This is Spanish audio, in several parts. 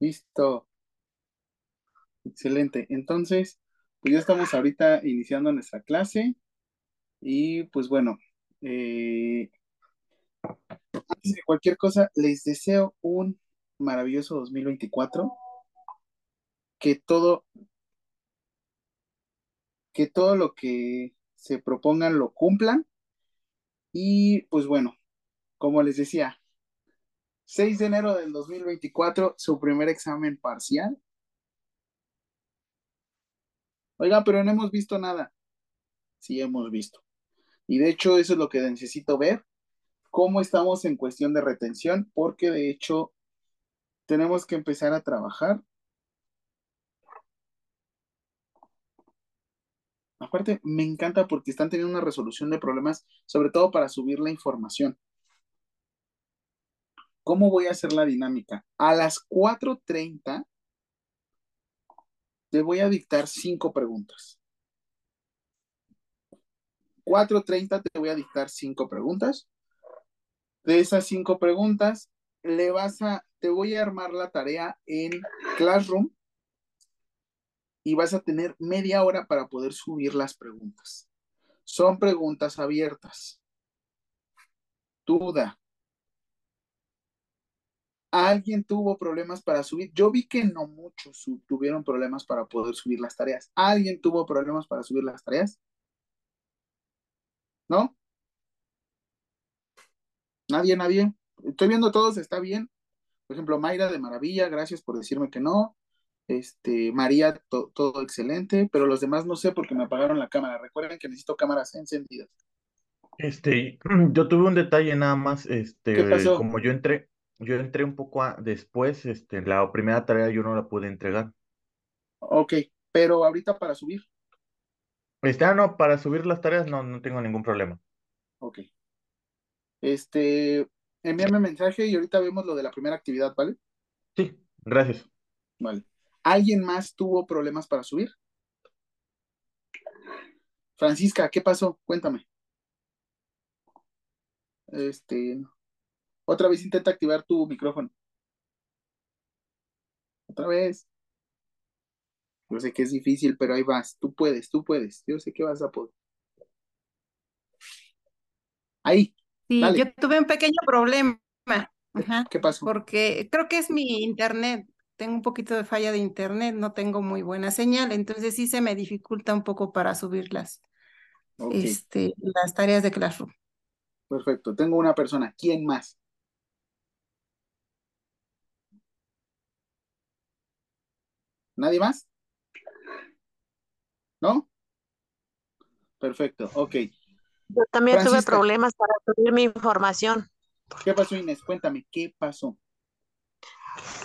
Listo. Excelente. Entonces, pues ya estamos ahorita iniciando nuestra clase y pues bueno, eh, antes de cualquier cosa, les deseo un maravilloso 2024. Que todo, que todo lo que se propongan lo cumplan. Y pues bueno, como les decía, 6 de enero del 2024, su primer examen parcial. Oiga, pero no hemos visto nada. Sí, hemos visto. Y de hecho, eso es lo que necesito ver, cómo estamos en cuestión de retención, porque de hecho tenemos que empezar a trabajar. Aparte, me encanta porque están teniendo una resolución de problemas, sobre todo para subir la información. ¿Cómo voy a hacer la dinámica? A las 4.30 te voy a dictar cinco preguntas. 4.30 te voy a dictar cinco preguntas. De esas cinco preguntas, le vas a, te voy a armar la tarea en Classroom y vas a tener media hora para poder subir las preguntas. Son preguntas abiertas. Duda. ¿Alguien tuvo problemas para subir? Yo vi que no muchos tuvieron problemas para poder subir las tareas. ¿Alguien tuvo problemas para subir las tareas? ¿No? Nadie, nadie. Estoy viendo todos, está bien. Por ejemplo, Mayra de Maravilla, gracias por decirme que no. Este, María, todo excelente, pero los demás no sé porque me apagaron la cámara. Recuerden que necesito cámaras encendidas. Este, yo tuve un detalle nada más, este, ¿Qué pasó? como yo entré, yo entré un poco después, este, la primera tarea yo no la pude entregar. Ok, pero ahorita para subir. Este, ah, no, para subir las tareas no, no tengo ningún problema. Ok. Este, envíame mensaje y ahorita vemos lo de la primera actividad, ¿vale? Sí, gracias. Vale. ¿Alguien más tuvo problemas para subir? Francisca, ¿qué pasó? Cuéntame. Este, otra vez intenta activar tu micrófono. Otra vez. Yo sé que es difícil, pero ahí vas. Tú puedes, tú puedes. Yo sé que vas a poder. Ahí. Sí, yo tuve un pequeño problema. Ajá, ¿Qué pasó? Porque creo que es mi internet. Tengo un poquito de falla de internet, no tengo muy buena señal, entonces sí se me dificulta un poco para subir las, este, las tareas de Classroom. Perfecto. Tengo una persona. ¿Quién más? ¿Nadie más? ¿No? Perfecto, ok. Yo también tuve problemas para subir mi información. ¿Qué pasó, Inés? Cuéntame, ¿qué pasó?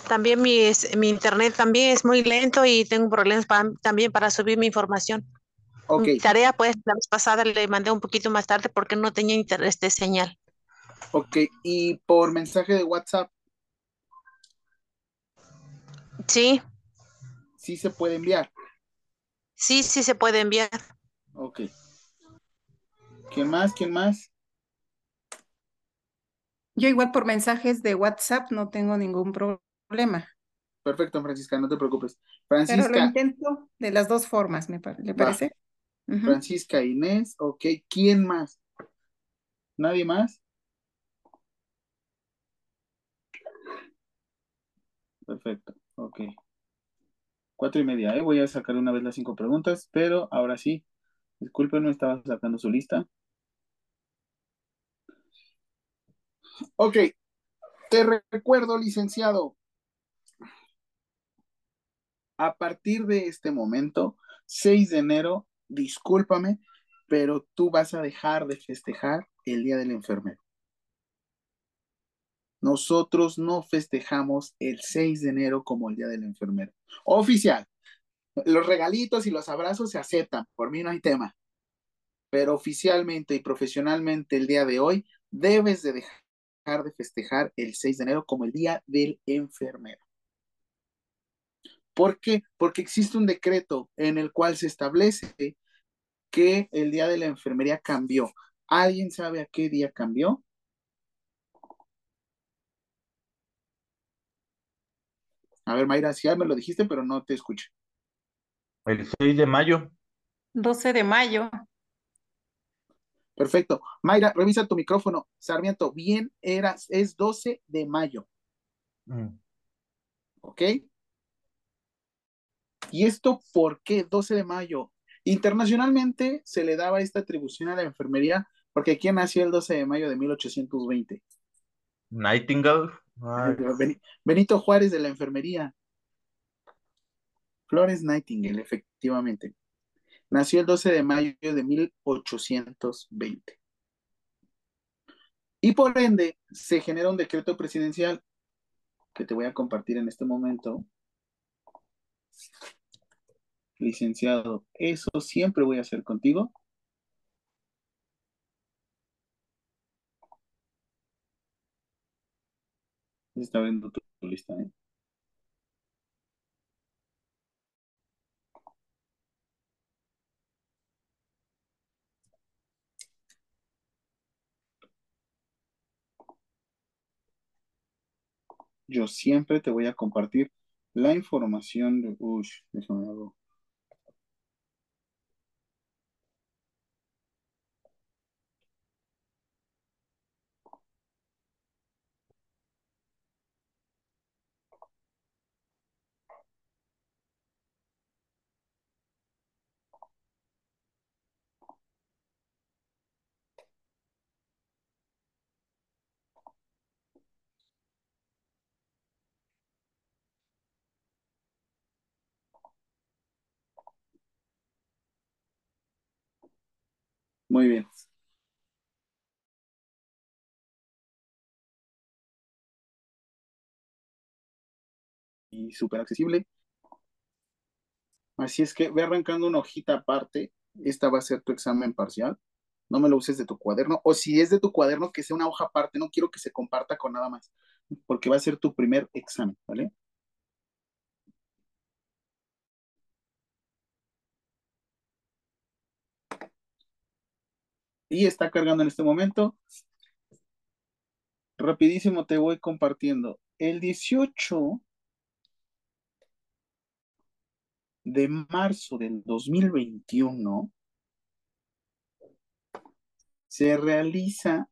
También mi, mi internet también es muy lento y tengo problemas también para subir mi información. Ok. tarea, pues, la vez pasada le mandé un poquito más tarde porque no tenía internet de señal. Ok, ¿y por mensaje de WhatsApp? Sí. Sí se puede enviar. Sí, sí se puede enviar. Ok. ¿Quién más? ¿Quién más? Yo igual por mensajes de WhatsApp no tengo ningún problema. Perfecto, Francisca, no te preocupes. Francisca. Pero lo intento de las dos formas, me ¿le parece? Francisca, Inés, ok. ¿Quién más? ¿Nadie más? Perfecto, ok. Cuatro y media, ¿eh? Voy a sacar una vez las cinco preguntas, pero ahora sí. Disculpen, no estaba sacando su lista. Ok. Te recuerdo, licenciado. A partir de este momento, 6 de enero, discúlpame, pero tú vas a dejar de festejar el Día del Enfermero. Nosotros no festejamos el 6 de enero como el Día del Enfermero. Oficial. Los regalitos y los abrazos se aceptan, por mí no hay tema. Pero oficialmente y profesionalmente el día de hoy debes de dejar de festejar el 6 de enero como el Día del Enfermero. ¿Por qué? Porque existe un decreto en el cual se establece que el Día de la Enfermería cambió. ¿Alguien sabe a qué día cambió? A ver, Mayra, si ya me lo dijiste, pero no te escucho. El 6 de mayo. 12 de mayo. Perfecto. Mayra, revisa tu micrófono. Sarmiento, bien, era, es 12 de mayo. Mm. ¿Ok? ¿Y esto por qué 12 de mayo? Internacionalmente se le daba esta atribución a la enfermería porque ¿quién nació el 12 de mayo de 1820? Nightingale. Ay, Benito Juárez de la enfermería. Flores Nightingale, efectivamente. Nació el 12 de mayo de 1820. Y por ende, se genera un decreto presidencial que te voy a compartir en este momento. Licenciado, eso siempre voy a hacer contigo. Está viendo tu, lista, ¿eh? Yo siempre te voy a compartir la información de... Uy, déjame algo. Muy bien. Y súper accesible. Así es que ve arrancando una hojita aparte. Esta va a ser tu examen parcial. No me lo uses de tu cuaderno. O si es de tu cuaderno, que sea una hoja aparte. No quiero que se comparta con nada más. Porque va a ser tu primer examen, ¿vale? Y está cargando en este momento. Rapidísimo te voy compartiendo. El 18 de marzo del 2021 se realiza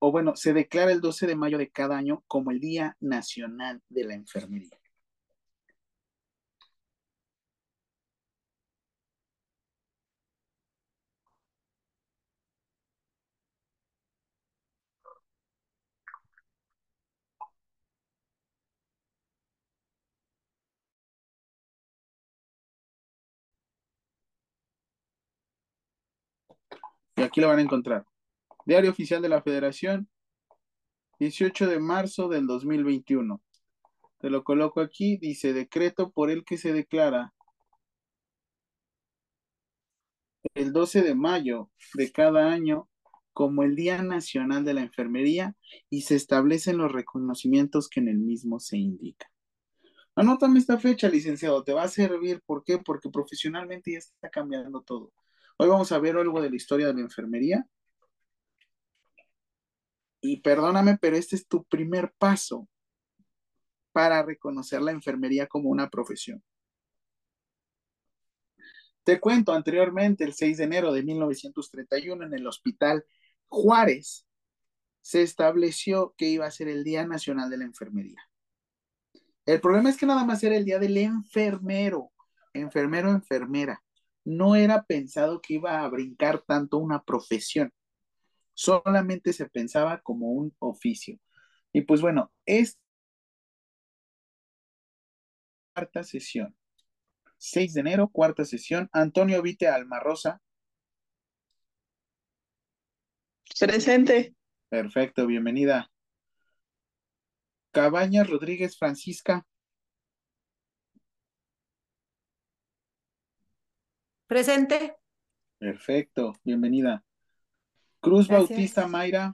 o bueno, se declara el 12 de mayo de cada año como el Día Nacional de la Enfermería. Y aquí lo van a encontrar. Diario Oficial de la Federación, 18 de marzo del 2021. Te lo coloco aquí, dice decreto por el que se declara el 12 de mayo de cada año como el Día Nacional de la Enfermería y se establecen los reconocimientos que en el mismo se indican. Anótame esta fecha, licenciado, te va a servir. ¿Por qué? Porque profesionalmente ya está cambiando todo. Hoy vamos a ver algo de la historia de la enfermería. Y perdóname, pero este es tu primer paso para reconocer la enfermería como una profesión. Te cuento, anteriormente, el 6 de enero de 1931, en el Hospital Juárez, se estableció que iba a ser el Día Nacional de la Enfermería. El problema es que nada más era el Día del Enfermero, enfermero, enfermera. No era pensado que iba a brincar tanto una profesión. Solamente se pensaba como un oficio. Y pues bueno, es cuarta sesión. 6 de enero, cuarta sesión. Antonio Vite Almarrosa. Presente. Perfecto, bienvenida. Cabañas Rodríguez Francisca. Presente. Perfecto, bienvenida. Cruz Gracias. Bautista Mayra.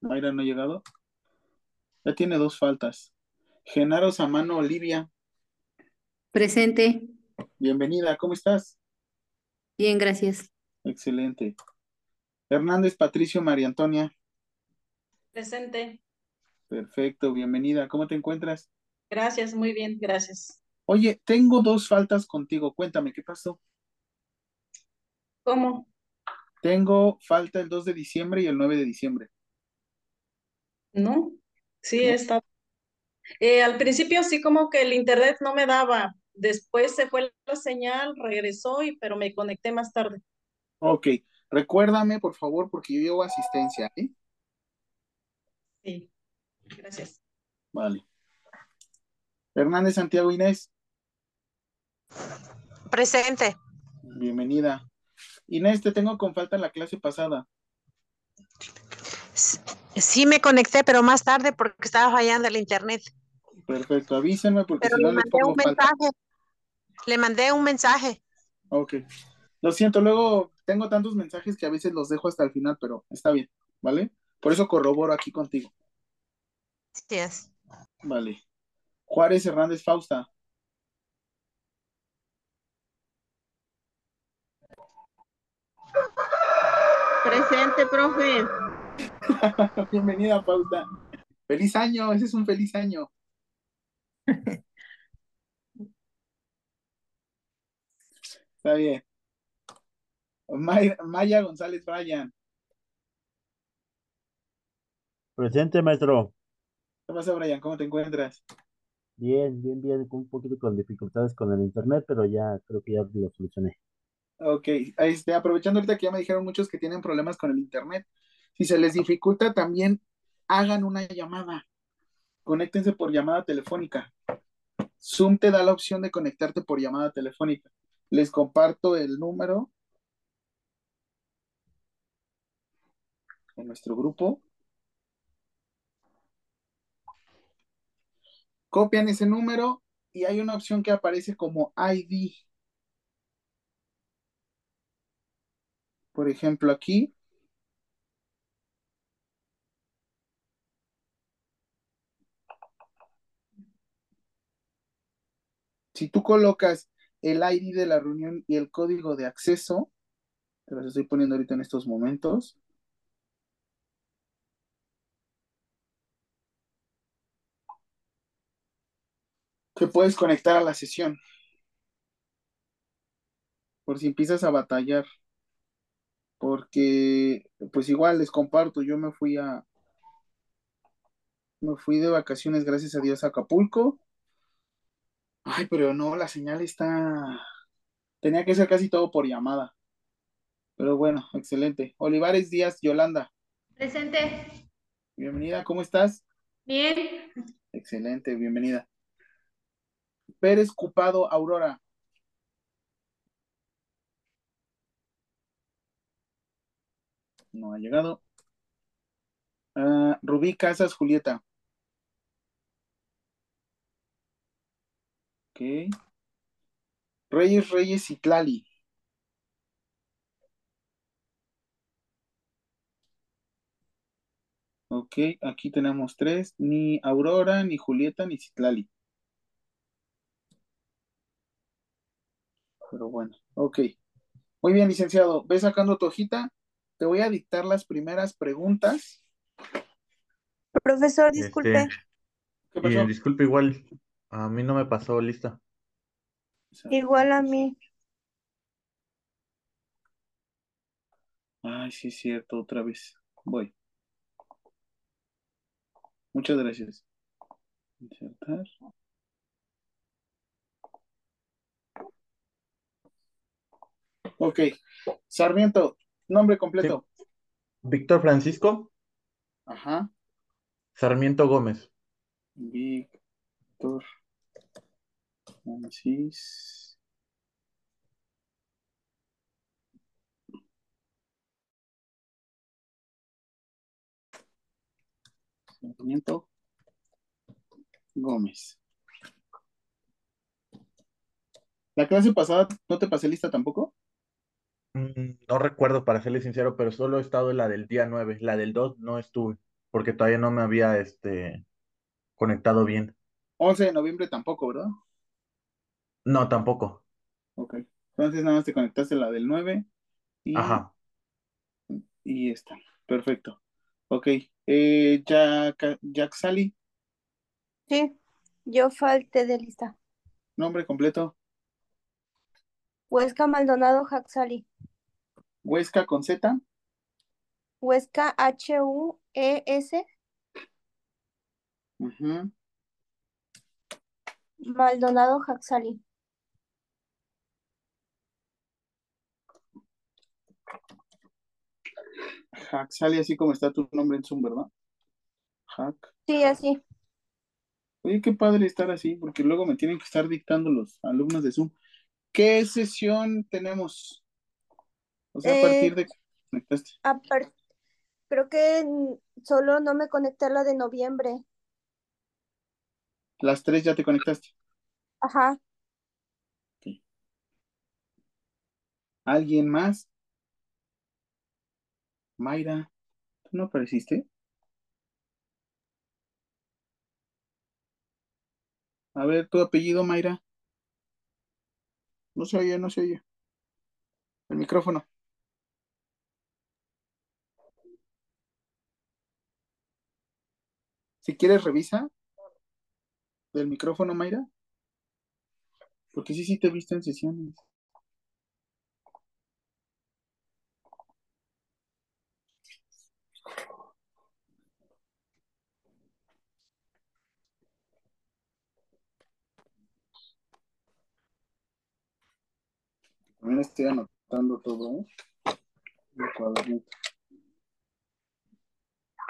Mayra no ha llegado. Ya tiene dos faltas. Genaro Samano Olivia. Presente. Bienvenida, ¿cómo estás? Bien, gracias. Excelente. Hernández Patricio María Antonia. Presente. Perfecto, bienvenida. ¿Cómo te encuentras? Gracias, muy bien, gracias. Oye, tengo dos faltas contigo. Cuéntame, ¿qué pasó? ¿Cómo? Tengo falta el 2 de diciembre y el 9 de diciembre. ¿No? Sí, ¿No? está. Eh, al principio sí como que el internet no me daba. Después se fue la señal, regresó, y, pero me conecté más tarde. Ok, recuérdame, por favor, porque yo llevo asistencia, ¿eh? Sí, gracias. Vale. Hernández Santiago Inés, Presente. bienvenida. Inés, te tengo con falta en la clase pasada. Sí me conecté, pero más tarde porque estaba fallando el internet. Perfecto, avísenme porque Pero si le no les mandé pongo un falta. mensaje. Le mandé un mensaje. Ok. Lo siento, luego tengo tantos mensajes que a veces los dejo hasta el final, pero está bien, ¿vale? Por eso corroboro aquí contigo. Sí es. Vale. Juárez Hernández Fausta. Presente, profe. Bienvenida, Fausta. Feliz año, ese es un feliz año. Está bien. May- Maya González Bryan. Presente, maestro. ¿Qué pasa, Brian? ¿Cómo te encuentras? Bien, bien, bien, con un poquito con dificultades con el internet, pero ya creo que ya lo solucioné. Ok, este, aprovechando ahorita que ya me dijeron muchos que tienen problemas con el internet, si se les dificulta también hagan una llamada, conéctense por llamada telefónica. Zoom te da la opción de conectarte por llamada telefónica. Les comparto el número en nuestro grupo. Copian ese número y hay una opción que aparece como ID. Por ejemplo, aquí si tú colocas el ID de la reunión y el código de acceso, te los estoy poniendo ahorita en estos momentos. Te puedes conectar a la sesión. Por si empiezas a batallar. Porque, pues igual les comparto, yo me fui a, me fui de vacaciones, gracias a Dios, a Acapulco. Ay, pero no, la señal está, tenía que ser casi todo por llamada. Pero bueno, excelente. Olivares Díaz, Yolanda, Presente. bienvenida, ¿cómo estás? Bien. Excelente, bienvenida. Pérez Cupado, Aurora. No ha llegado. Ah, Rubí Casas, Julieta. Ok. Reyes Reyes Citlali. Ok, aquí tenemos tres, ni Aurora, ni Julieta, ni Citlali. Pero bueno, ok. Muy bien, licenciado. Ve sacando tu hojita. Te voy a dictar las primeras preguntas. Profesor, Este, disculpe. ¿Qué y pasó? disculpe, igual, a mí no me pasó lista. Igual a mí. Ay, sí es cierto, otra vez. Voy. Muchas gracias. Insertar. Ok. Sarmiento, nombre completo. Víctor Francisco Ajá. Sarmiento Gómez. Víctor Francis. Sarmiento Gómez. ¿La clase pasada no te pasé lista tampoco? Mm, No recuerdo, para serle sincero, pero solo he estado en la del día 9. La del 2 no estuve, porque todavía no me había este, conectado bien. 11 de noviembre tampoco, ¿verdad? No, tampoco. Ok. Entonces nada más te conectaste a la del 9 y, Ajá. y esta. Perfecto. Ok. Eh, Jack, Jack Sally, Sí, yo falté de lista. nombre completo. Huesca Maldonado Jaxali. Huesca con Z. Huesca H-U-E-S. Ujú. Maldonado Jaxali. Sally, así como está tu nombre en Zoom, ¿verdad? Sí, así. Oye, qué padre estar así, porque luego me tienen que estar dictando los alumnos de Zoom. ¿Qué sesión tenemos? O sea, a Eh, partir de conectaste. Apar- Creo que solo no me conecté a la de noviembre. Las tres ya te conectaste. Ajá. ¿Alguien más? Mayra, ¿tú no apareciste? A ver, tu apellido, Mayra. No se oye, no se oye. El micrófono. Si quieres, revisa del micrófono, Mayra. Porque sí, sí te he visto en sesiones. También estoy anotando todo, ¿eh? El cuadernito.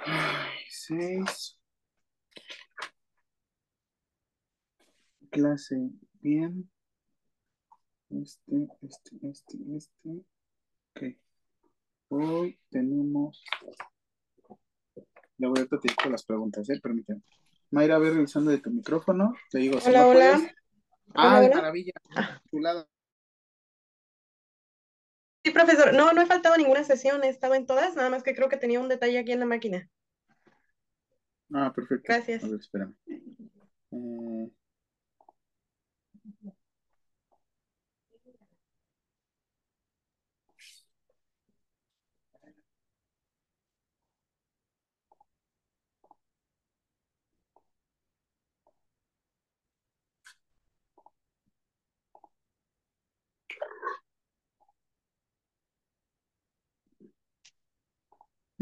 Ay, seis. Clase bien. Este, este, este, este. Ok. Hoy tenemos. Ya voy a digo las preguntas, ¿eh? Permíteme. Mayra, a ver revisando de tu micrófono. Te digo, si Hola, no hola. puedes. Ah, Hola, de hola. maravilla. Chulada. Sí, profesor. No, no he faltado a ninguna sesión, he estado en todas, nada más que creo que tenía un detalle aquí en la máquina. Ah, perfecto. Gracias. A ver, espérame. Eh,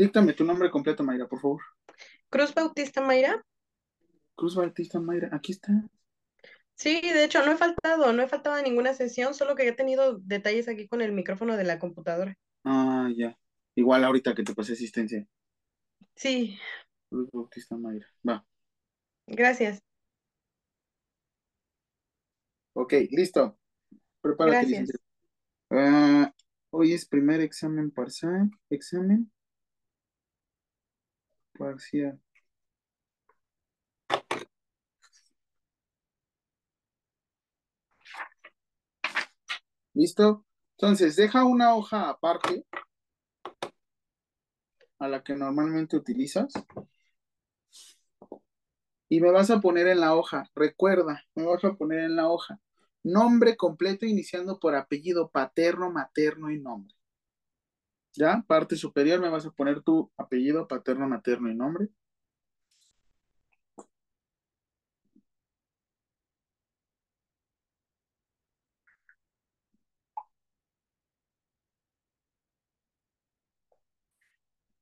díctame tu nombre completo, Mayra, por favor. Cruz Bautista Mayra. Cruz Bautista Mayra, aquí está. Sí, de hecho, no he faltado, no he faltado a ninguna sesión, solo que he tenido detalles aquí con el micrófono de la computadora. Ah, ya. Igual ahorita que te pasé asistencia. Sí, Cruz Bautista Mayra. Va. gracias. Ok, listo. Prepárate, Gracias. Ah, hoy es primer examen parcial. Examen parcial. ¿Listo? Entonces, deja una hoja aparte a la que normalmente utilizas y me vas a poner en la hoja, recuerda, me vas a poner en la hoja nombre completo iniciando por apellido paterno, materno y nombre. ¿Ya? Parte superior me vas a poner tu apellido paterno, materno y nombre.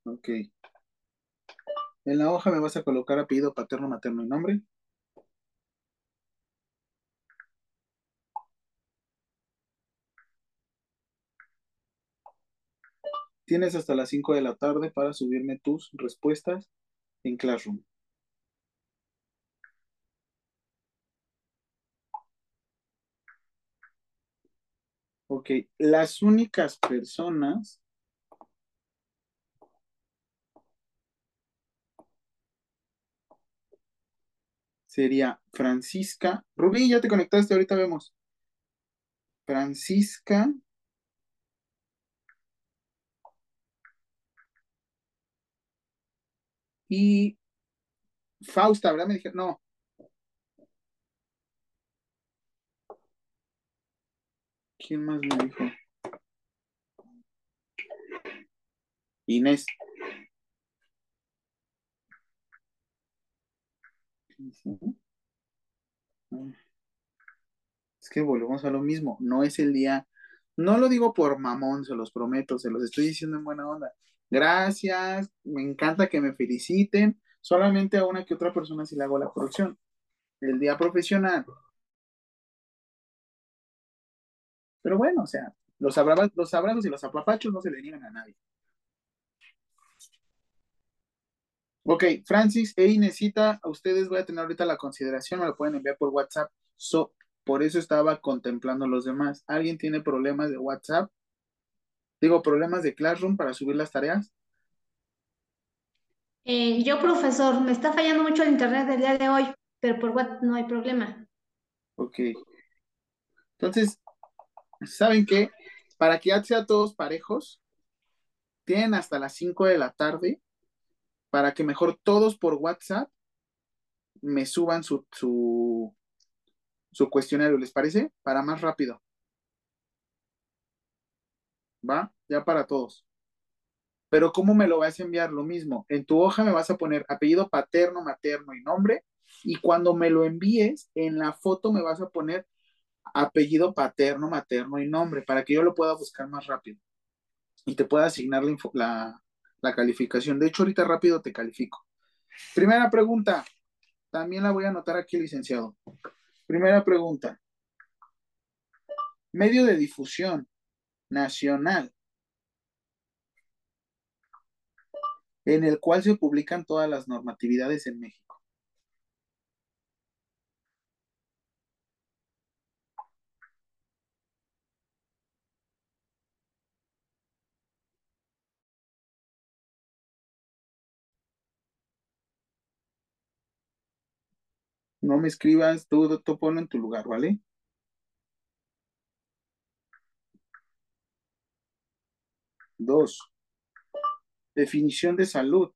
Ok. En la hoja me vas a colocar apellido paterno, materno y nombre. Tienes hasta las 5 de la tarde para subirme tus respuestas en Classroom. Ok, las únicas personas sería Francisca. Rubí, ya te conectaste, ahorita vemos. Francisca. Y Fausta, ¿verdad? Me dijeron, no. ¿Quién más me dijo? Inés. Es que volvemos a lo mismo. No es el día. No lo digo por mamón, se los prometo, se los estoy diciendo en buena onda. Gracias, me encanta que me feliciten. Solamente a una que otra persona si le hago la producción. El día profesional. Pero bueno, o sea, los, abrazos, los abrazos y los apapachos no se le niegan a nadie. Ok, Francis e Inesita, a ustedes voy a tener ahorita la consideración, me lo pueden enviar por WhatsApp. So, por eso estaba contemplando los demás. ¿Alguien tiene problemas de WhatsApp? Digo, problemas de Classroom para subir las tareas. Eh, yo, profesor, me está fallando mucho el internet del día de hoy, pero por WhatsApp no hay problema. Ok. Entonces, ¿saben qué? Para que ya sea todos parejos, tienen hasta las 5 de la tarde para que mejor todos por WhatsApp me suban su, su, su cuestionario, ¿les parece? Para más rápido. ¿Va? Ya para todos. Pero ¿cómo me lo vas a enviar? Lo mismo. En tu hoja me vas a poner apellido paterno, materno y nombre. Y cuando me lo envíes, en la foto me vas a poner apellido paterno, materno y nombre para que yo lo pueda buscar más rápido y te pueda asignar la, la calificación. De hecho, ahorita rápido te califico. Primera pregunta. También la voy a anotar aquí, licenciado. Primera pregunta. Medio de difusión nacional en el cual se publican todas las normatividades en México. No me escribas, tú, tú ponlo en tu lugar, ¿vale? Dos. Definición de salud.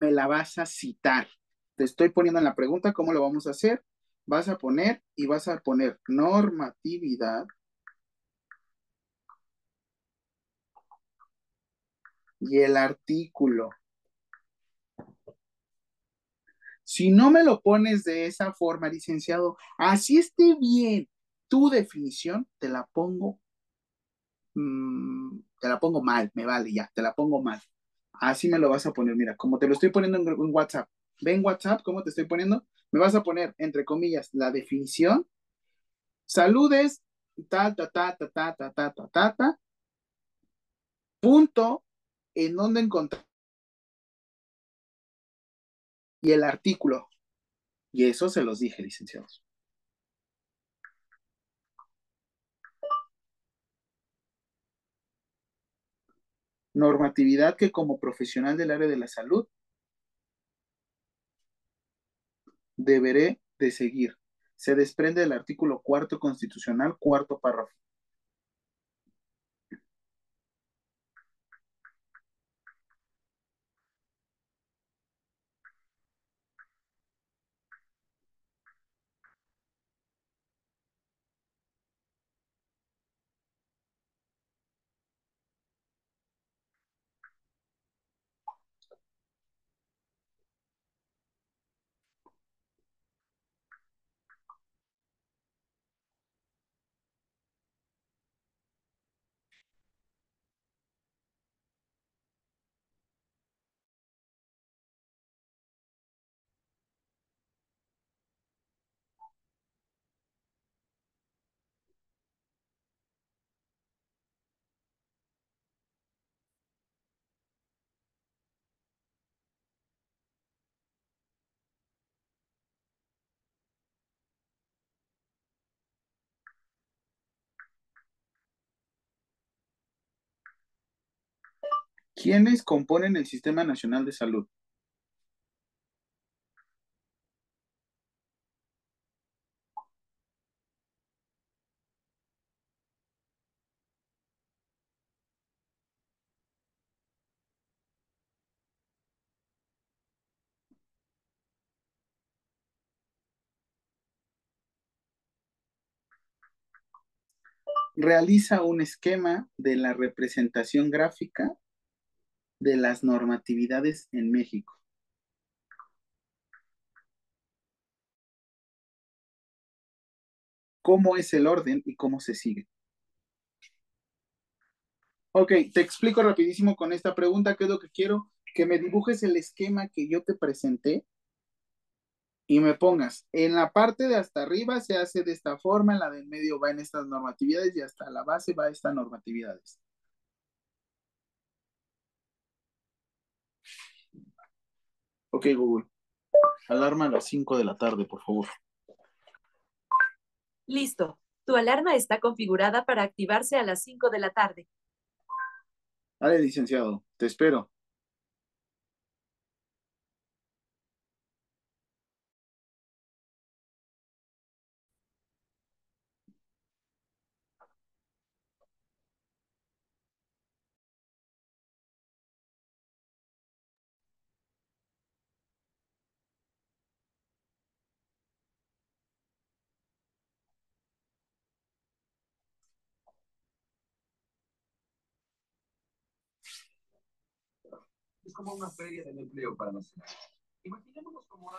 Me la vas a citar. Te estoy poniendo en la pregunta cómo lo vamos a hacer. Vas a poner y vas a poner normatividad y el artículo. Si no me lo pones de esa forma, licenciado, así esté bien tu definición, te la pongo, mm, te la pongo mal, me vale ya, te la pongo mal. Así me lo vas a poner, mira, como te lo estoy poniendo en, en WhatsApp. ¿Ven WhatsApp cómo te estoy poniendo? Me vas a poner, entre comillas, la definición. Saludes, ta, ta, ta, ta, ta, ta, ta, ta, ta, ta, punto, en dónde encontrar y el artículo. Y eso se los dije, licenciados. Normatividad que como profesional del área de la salud deberé de seguir. Se desprende del artículo cuarto constitucional, cuarto párrafo. ¿Quiénes componen el Sistema Nacional de Salud? realiza un esquema de la representación gráfica de las normatividades en México. ¿Cómo es el orden y cómo se sigue? Ok, te explico rapidísimo con esta pregunta, qué es lo que quiero, que me dibujes el esquema que yo te presenté y me pongas, en la parte de hasta arriba se hace de esta forma, en la del medio va en estas normatividades y hasta la base va estas normatividades. Ok, Google. Alarma a las 5 de la tarde, por favor. Listo. Tu alarma está configurada para activarse a las 5 de la tarde. Vale, licenciado. Te espero. Como una feria del empleo para nosotros. Imaginémonos como una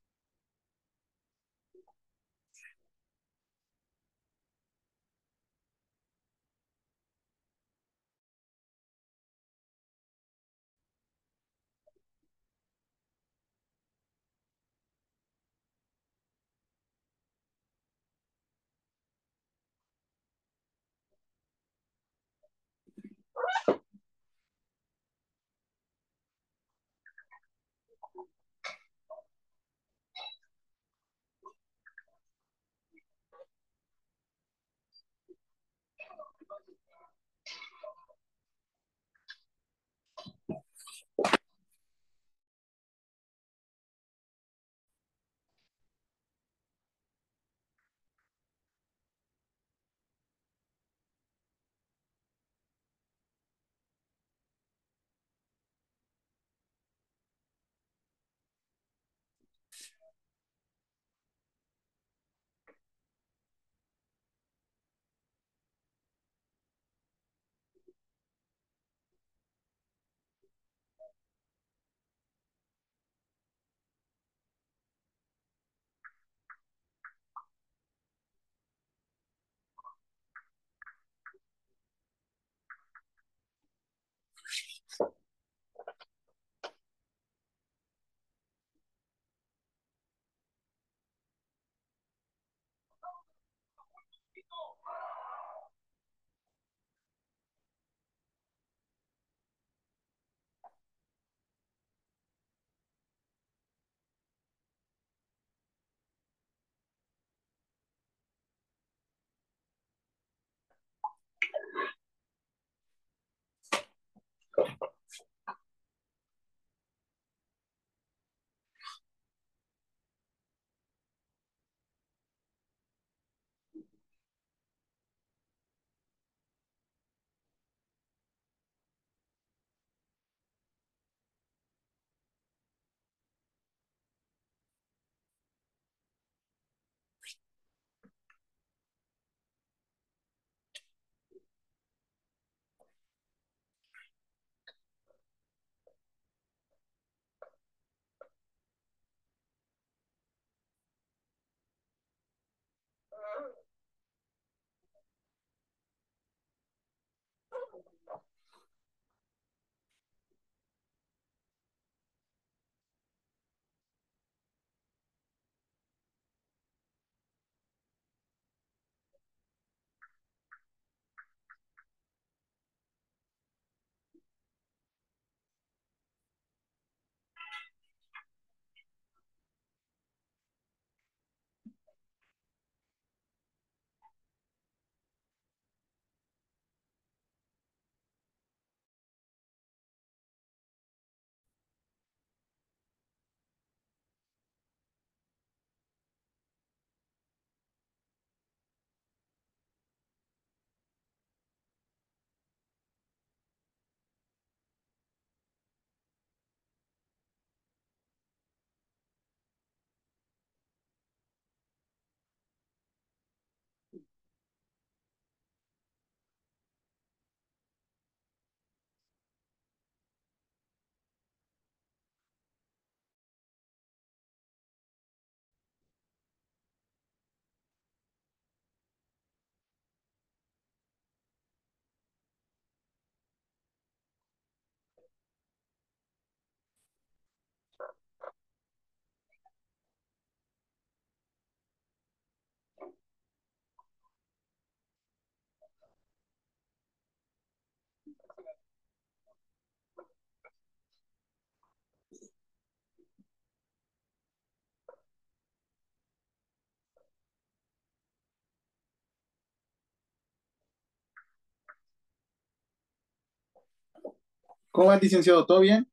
¿Cómo va, licenciado? ¿Todo bien?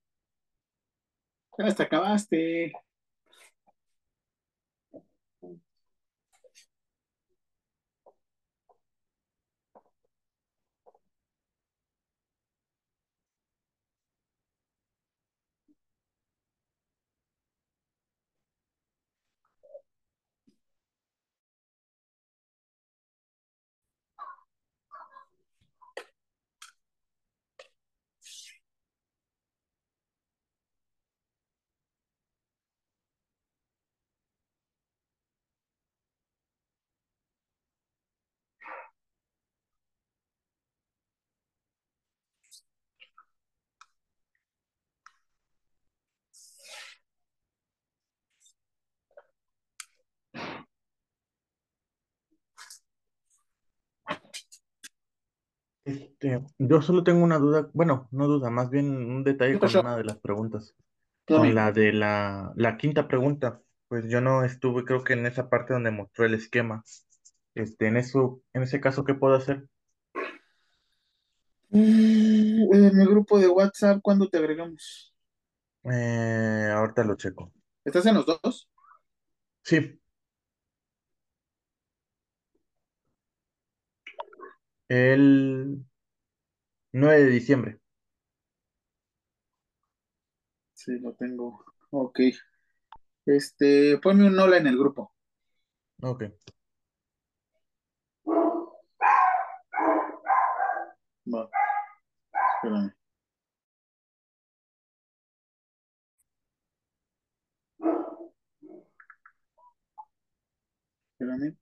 Ya hasta acabaste. Este, yo solo tengo una duda, bueno, no duda, más bien un detalle ¿Qué con una de las preguntas. Con la de la, la quinta pregunta, pues yo no estuve, creo que en esa parte donde mostró el esquema. Este, en eso, en ese caso, ¿qué puedo hacer? Mm, En el grupo de WhatsApp, ¿cuándo te agregamos? Eh, ahorita lo checo. ¿Estás en los dos? Sí, el 9 de diciembre. Sí, lo tengo. Ok. Este, ponme un hola en el grupo. Ok. Va, espérame. Espérame.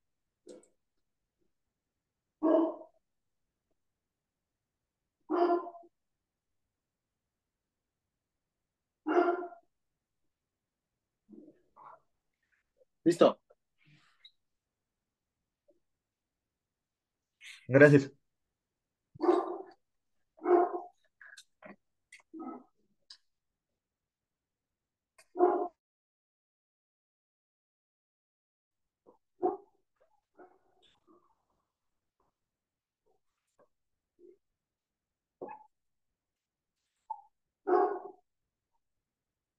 Listo. Gracias.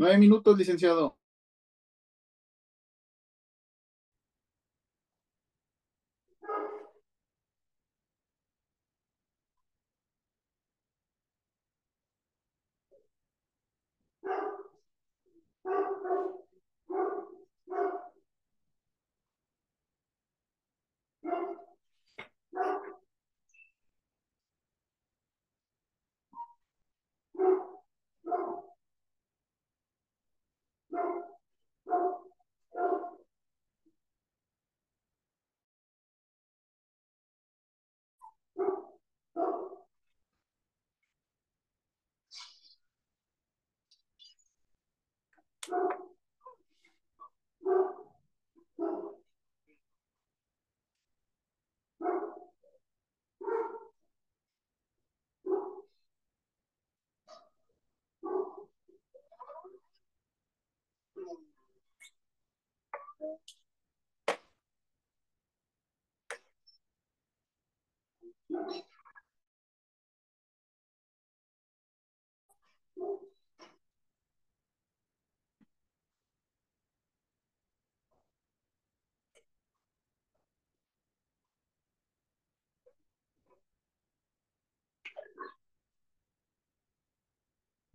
Nueve minutos, licenciado.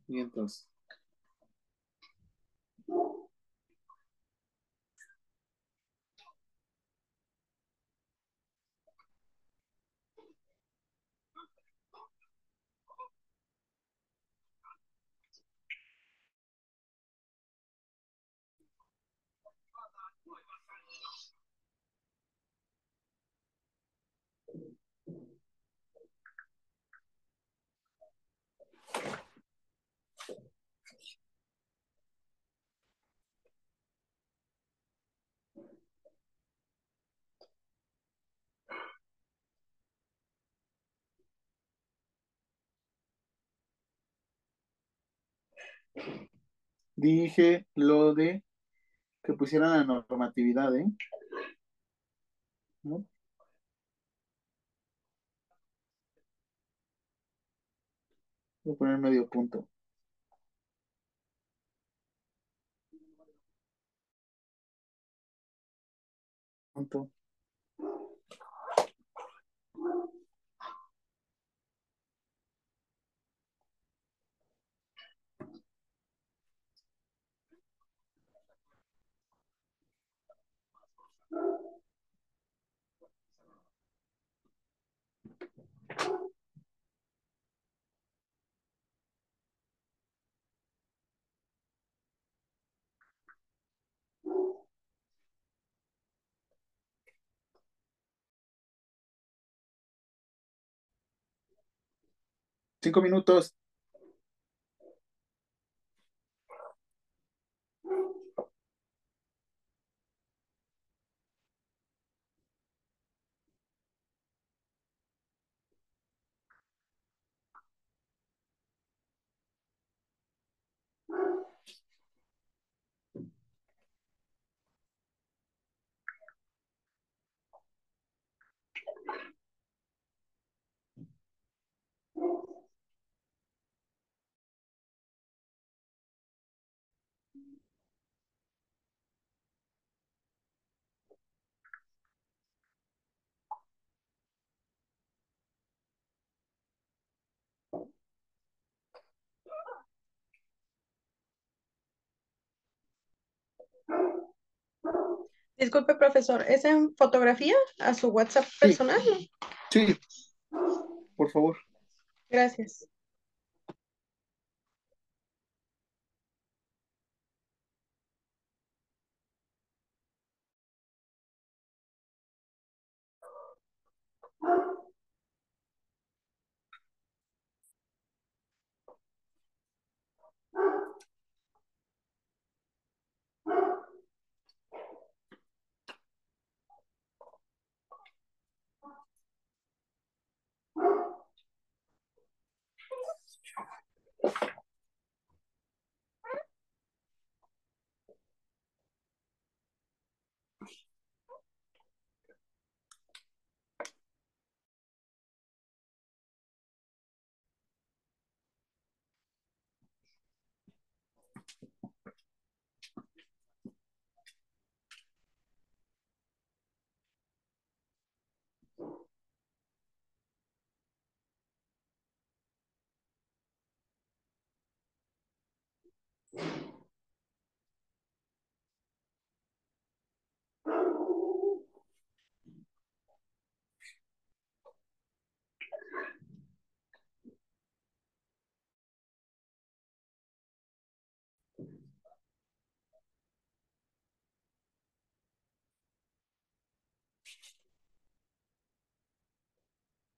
Y entonces. Dije lo de que pusieran la normatividad, ¿eh? ¿No? Voy a poner medio punto. Punto. Cinco minutos. Disculpe, profesor, ¿es en fotografía a su WhatsApp personal? Sí, por favor. Gracias.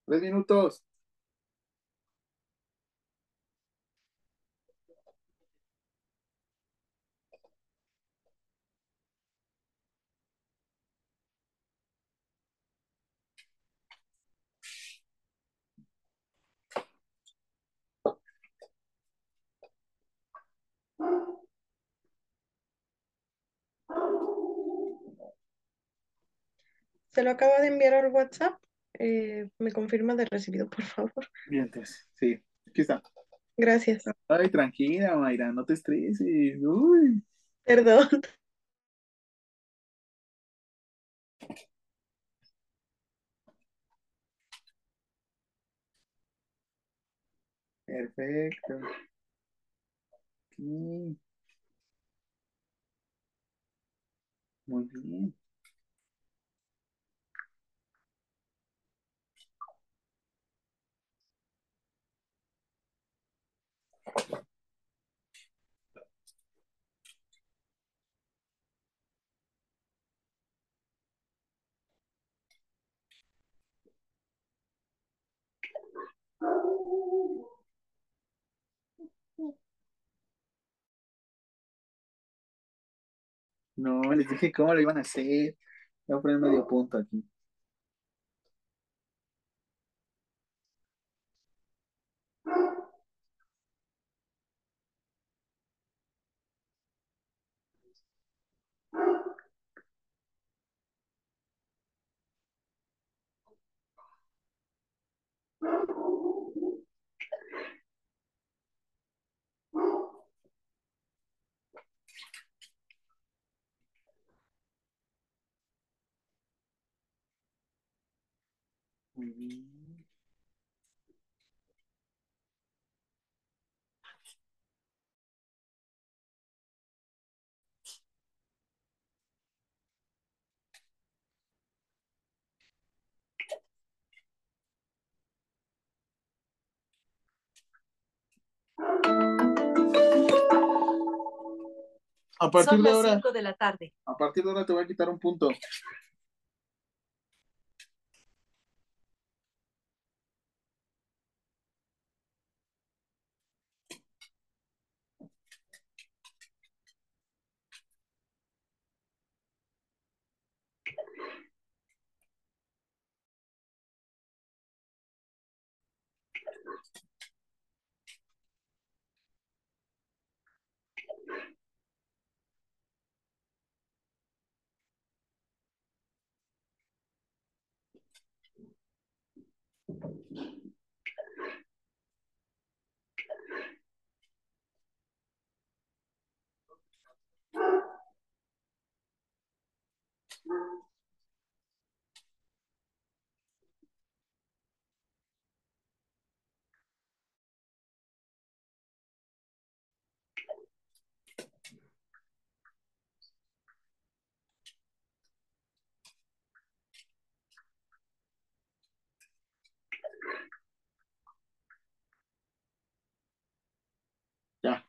Tres minutos. Se lo acabo de enviar al WhatsApp. Eh, me confirma de recibido, por favor. Bien, entonces, sí, aquí está. Gracias. Ay, tranquila, Mayra, no te estreses. Uy. Perdón. Perfecto. Muy bien. No, les dije cómo lo iban a hacer. Voy a poner medio punto aquí. A partir Son de las ahora, 5 de la tarde. a partir de ahora te voy a quitar un punto.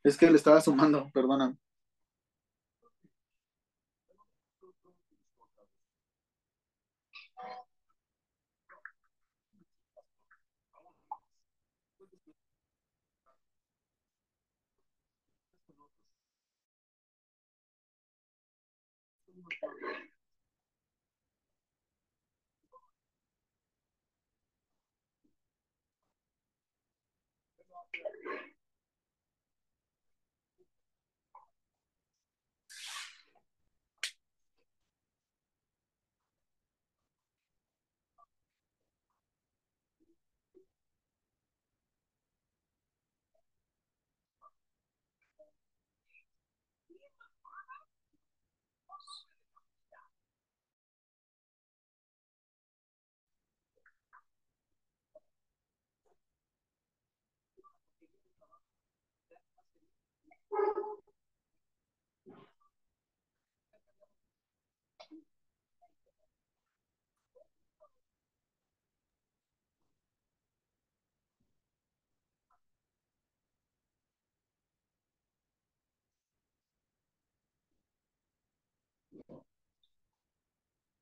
Es que le estaba sumando, perdona.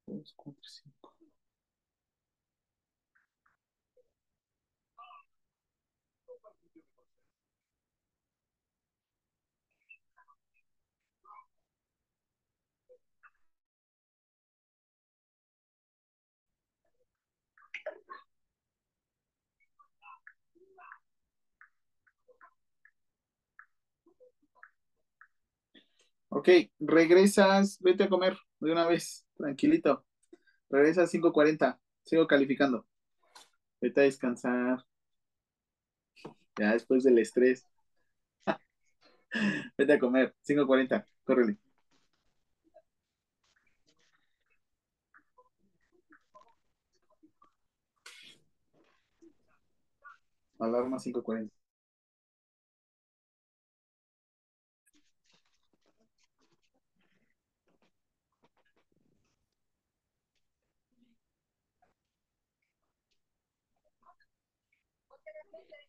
Dos, cuatro, cinco. Ok, regresas, vete a comer de una vez, tranquilito. Regresa a 5.40. Sigo calificando. Vete a descansar. Ya después del estrés. Vete a comer. 5.40. Córrele. Alarma 5.40. Gracias.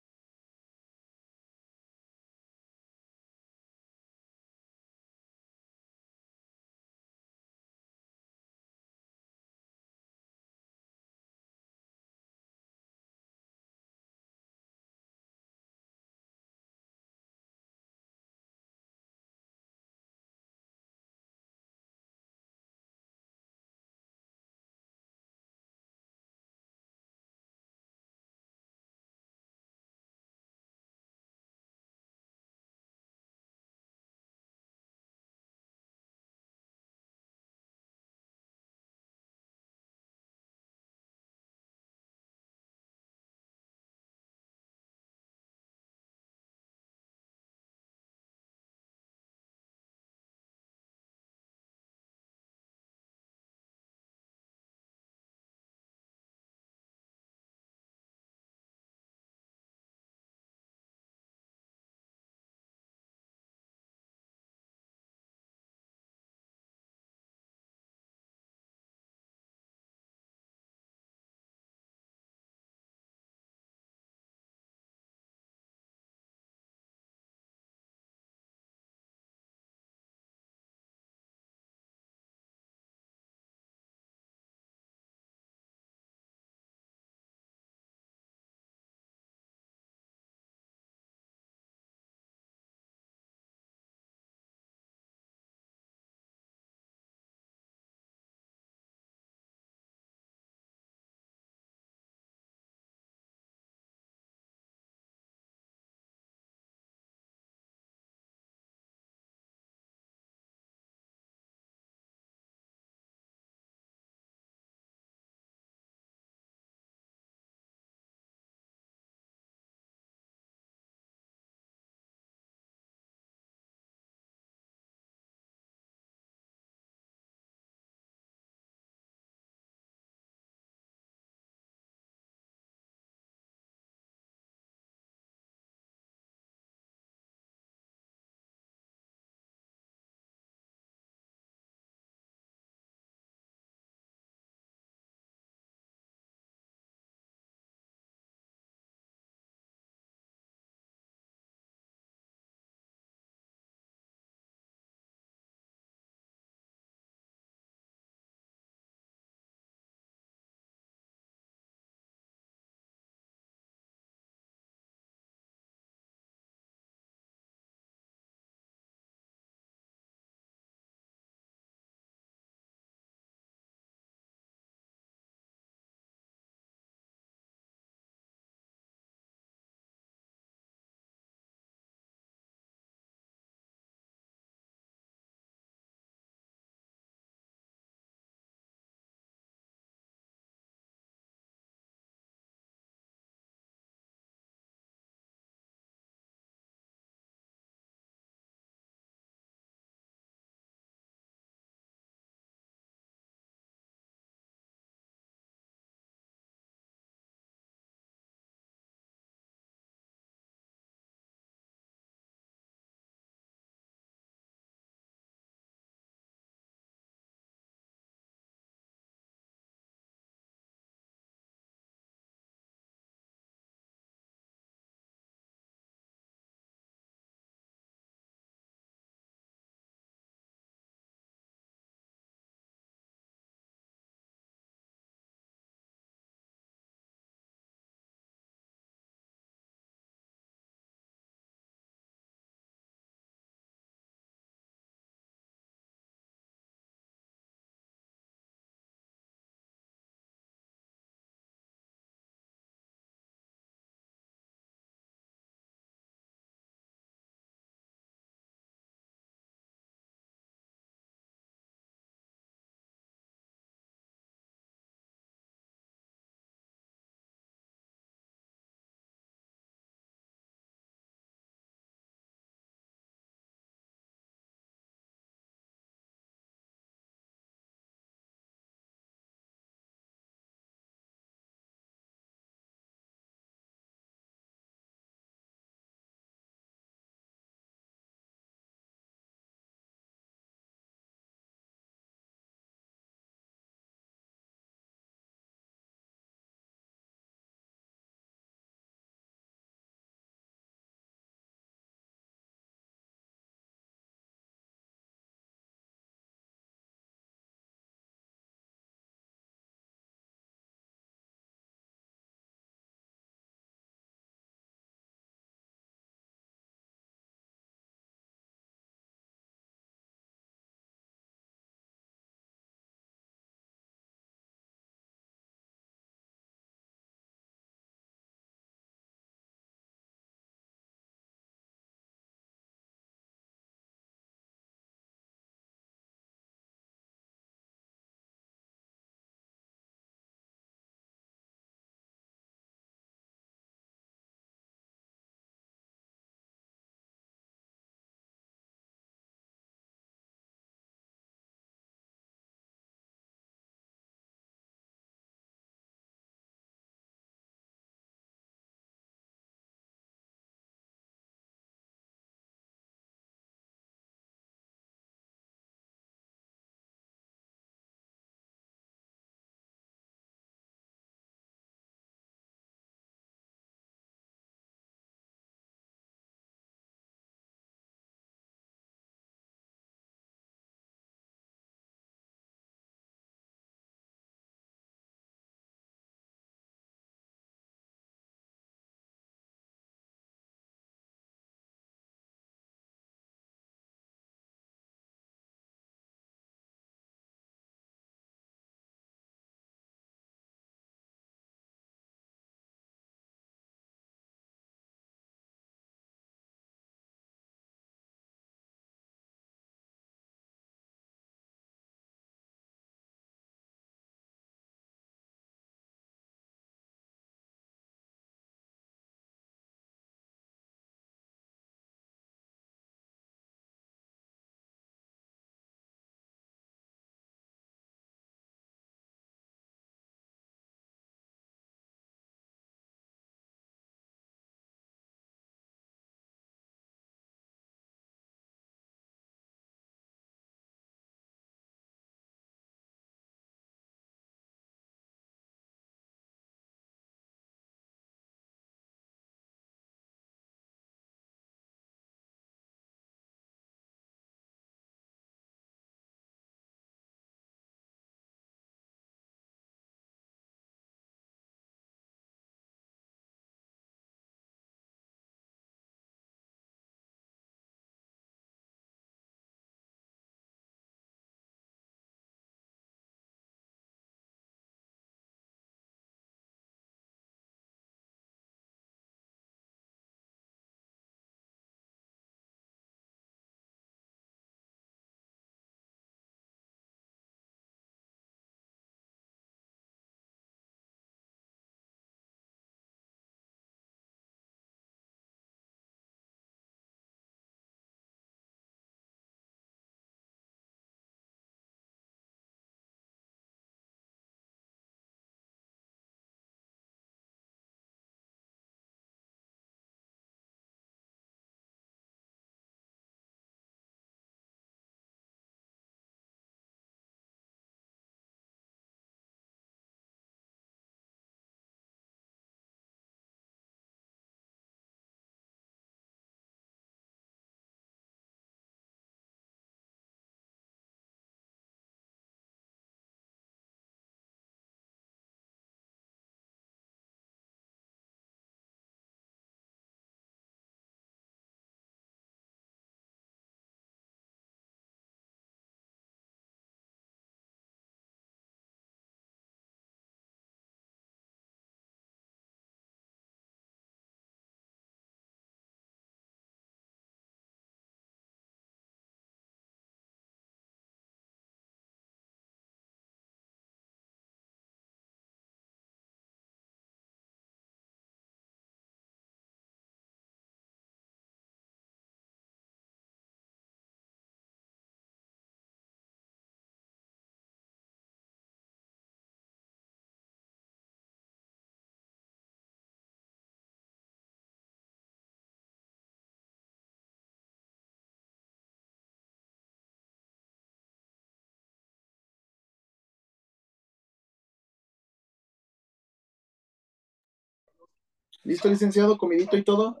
¿Listo, licenciado? ¿Comidito y todo?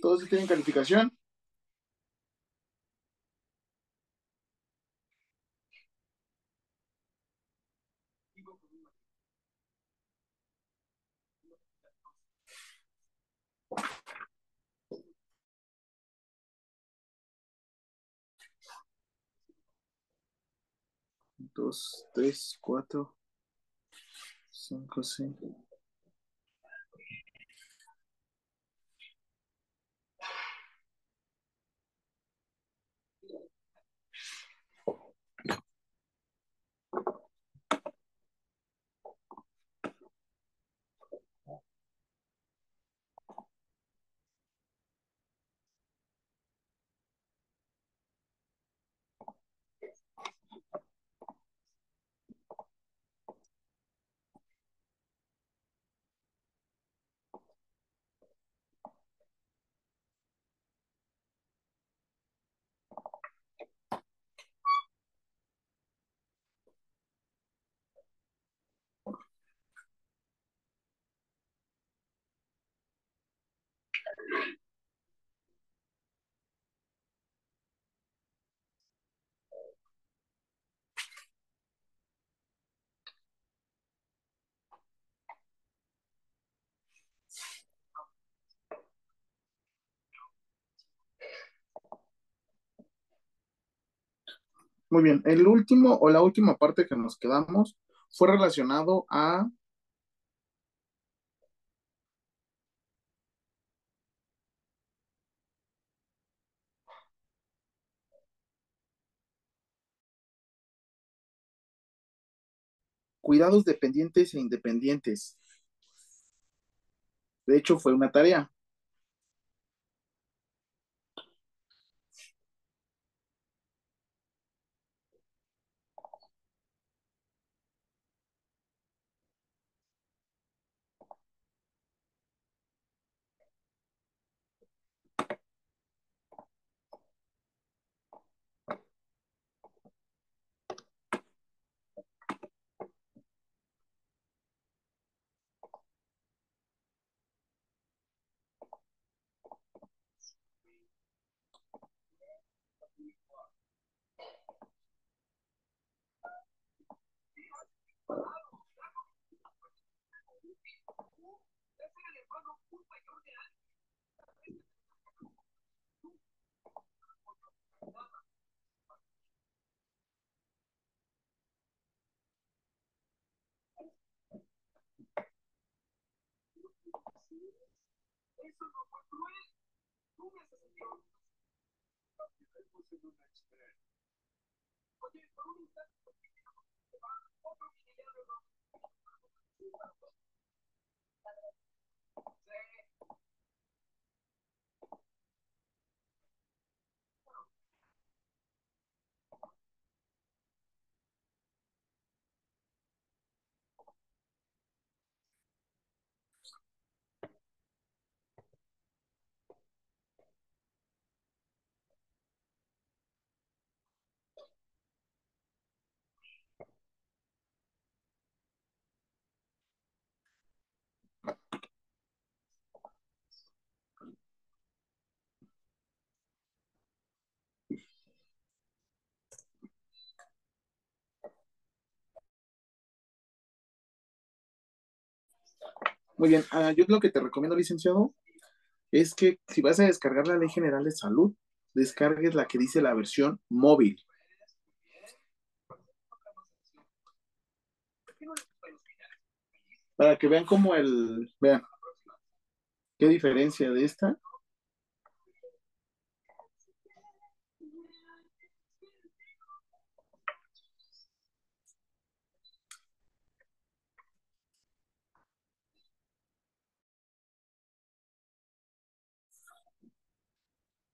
¿Todos tienen calificación? Dos, tres, cuatro, cinco, seis. Muy bien, el último o la última parte que nos quedamos fue relacionado a cuidados dependientes e independientes. De hecho, fue una tarea. Eso no fue cruel. Tú me haces sentir orgulloso. Te puse en una espera. Oye, por un instante, otro vigilante no. Sí. Say Muy bien, ah, yo lo que te recomiendo, licenciado, es que si vas a descargar la Ley General de Salud, descargues la que dice la versión móvil. Para que vean como el, vean, qué diferencia de esta.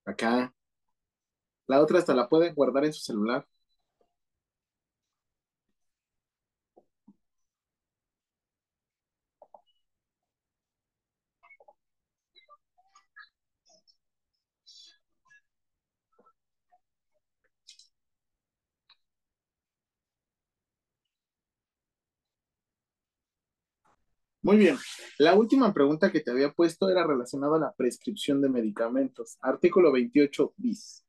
Acá. La otra hasta la pueden guardar en su celular. Muy bien. La última pregunta que te había puesto era relacionada a la prescripción de medicamentos. Artículo 28 bis.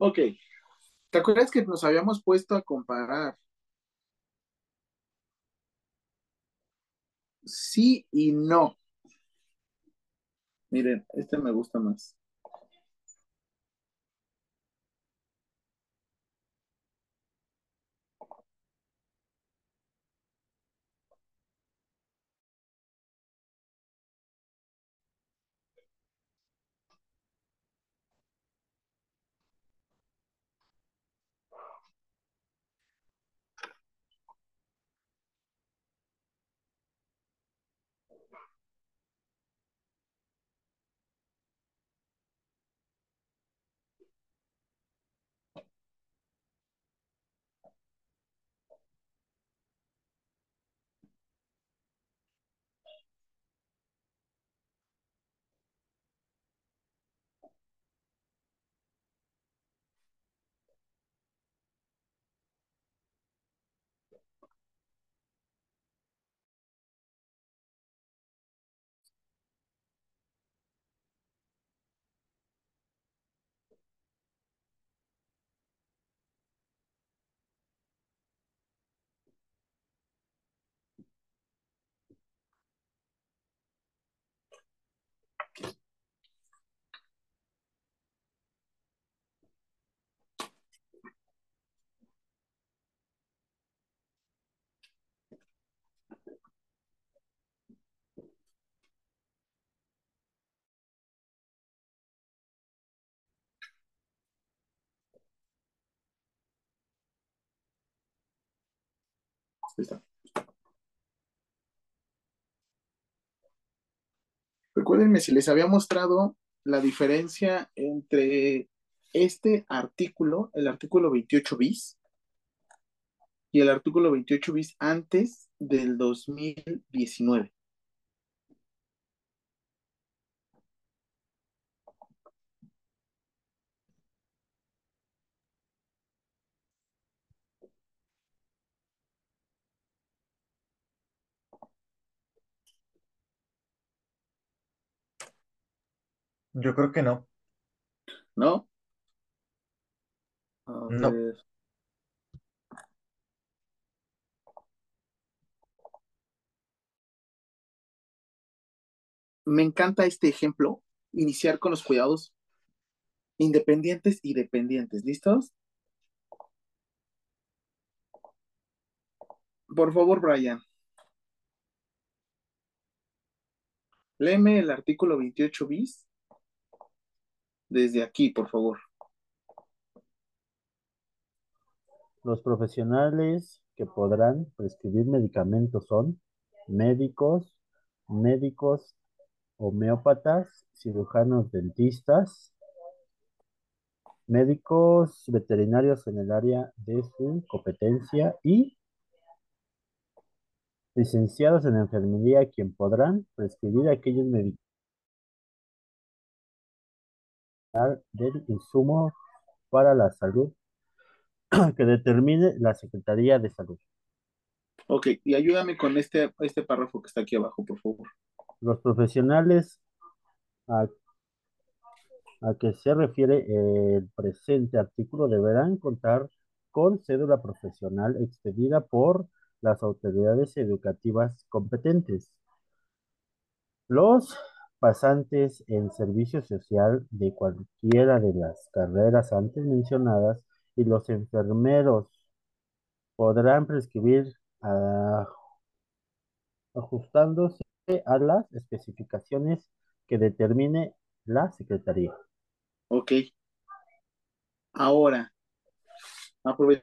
Ok. ¿Te acuerdas que nos habíamos puesto a comparar sí y no? Miren, este me gusta más. Está. Si les había mostrado la diferencia entre este artículo, el artículo 28 bis, y el artículo 28 bis antes del 2019. Yo creo que no. ¿No? A No. ver. Me encanta este ejemplo, iniciar con los cuidados independientes y dependientes. ¿Listos? Por favor, Brian. Léeme el artículo 28 bis desde aquí, por favor. Los profesionales que podrán prescribir medicamentos son médicos, médicos homeópatas, cirujanos dentistas, médicos veterinarios en el área de su competencia y licenciados en enfermería quien podrán prescribir aquellos medicamentos del insumo para la salud que determine la Secretaría de Salud. Ok, y ayúdame con este, este párrafo que está aquí abajo, por favor. Los profesionales a, a que se refiere el presente artículo deberán contar con cédula profesional expedida por las autoridades educativas competentes. Los pasantes en servicio social de cualquiera de las carreras antes mencionadas y los enfermeros podrán prescribir ajustándose a las especificaciones que determine la Secretaría. Ok. Ahora, aprove-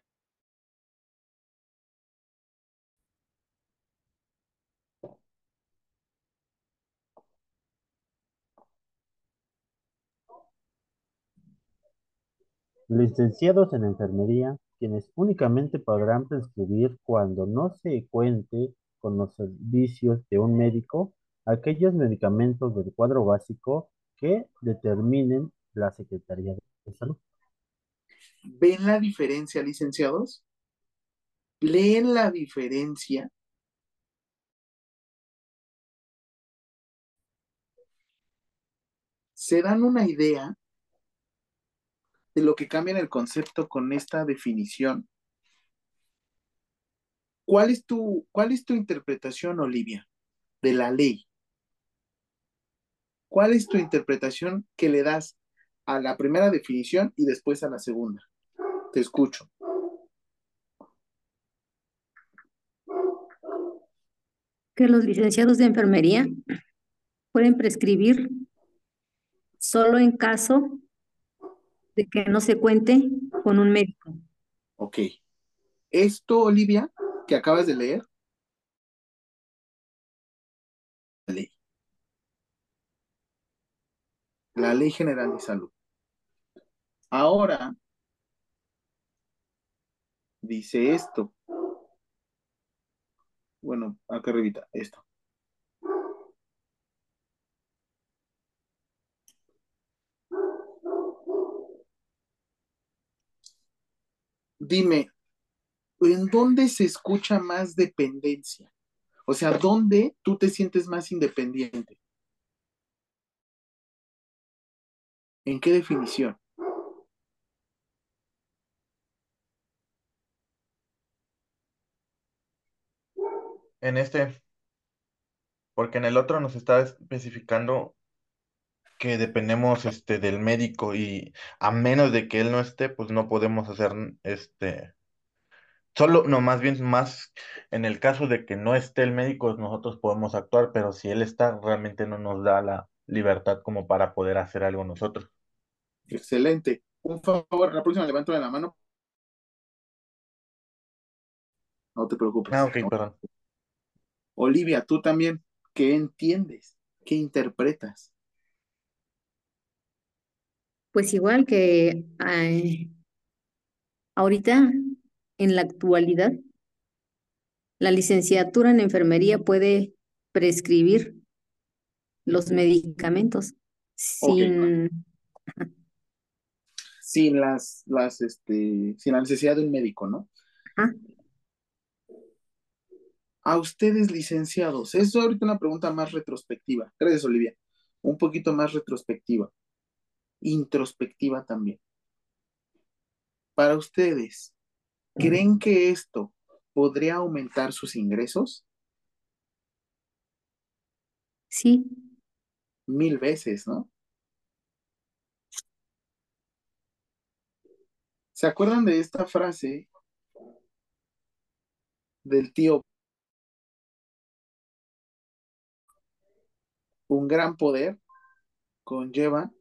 Licenciados en enfermería, quienes únicamente podrán prescribir cuando no se cuente con los servicios de un médico aquellos medicamentos del cuadro básico que determinen la Secretaría de Salud. ¿Ven la diferencia, licenciados? ¿Leen la diferencia? ¿Se dan una idea de lo que cambia en el concepto con esta definición? ¿Cuál es tu, cuál es tu interpretación, Olivia, de la ley? ¿Cuál es tu interpretación que le das a la primera definición y después a la segunda? Te escucho. Que los licenciados de enfermería pueden prescribir solo en caso de que no se cuente con un médico. Ok. Esto, Olivia, que acabas de leer, la ley. La Ley General de Salud. Ahora, dice esto. Bueno, acá revita esto. Dime, ¿en dónde se escucha más dependencia? O sea, ¿dónde tú te sientes más independiente? ¿En qué definición? En este, porque en el otro nos está especificando que dependemos este del médico y a menos de que él no esté, pues no podemos hacer este solo, no, más bien más en el caso de que no esté el médico, nosotros podemos actuar, pero si él está, realmente no nos da la libertad como para poder hacer algo nosotros. Excelente. Un favor, la próxima levanto la mano. No te preocupes. Ah, ok, perdón. Olivia, tú también, ¿qué entiendes? ¿Qué interpretas? Pues igual que ahorita, en la actualidad, la licenciatura en enfermería puede prescribir los medicamentos sin, Sin las, las, este, sin la necesidad de un médico, ¿no? Ajá. A ustedes, licenciados, es ahorita una pregunta más retrospectiva. Gracias, Olivia. Un poquito más retrospectiva. Introspectiva también. Para ustedes, ¿creen que esto podría aumentar sus ingresos? sí, Mil veces, ¿no? ¿Se acuerdan de esta frase del tío? Un gran poder conlleva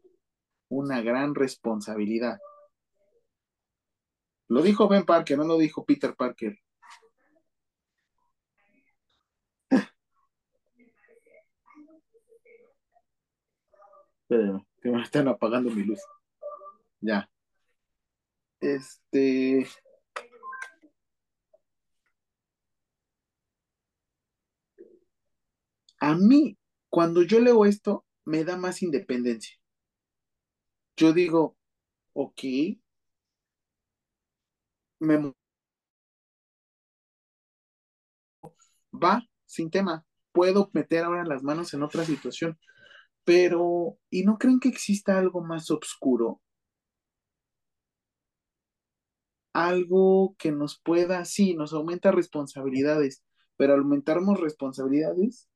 una gran responsabilidad. Lo dijo Ben Parker, no lo dijo Peter Parker. Que me están apagando mi luz. Ya. Este. A mí, cuando yo leo esto, me da más independencia. Yo digo, ok, me va, sin tema. Puedo meter ahora las manos en otra situación. Pero, ¿y no creen que exista algo más oscuro? Algo que nos pueda, sí, nos aumenta responsabilidades, pero aumentarnos responsabilidades,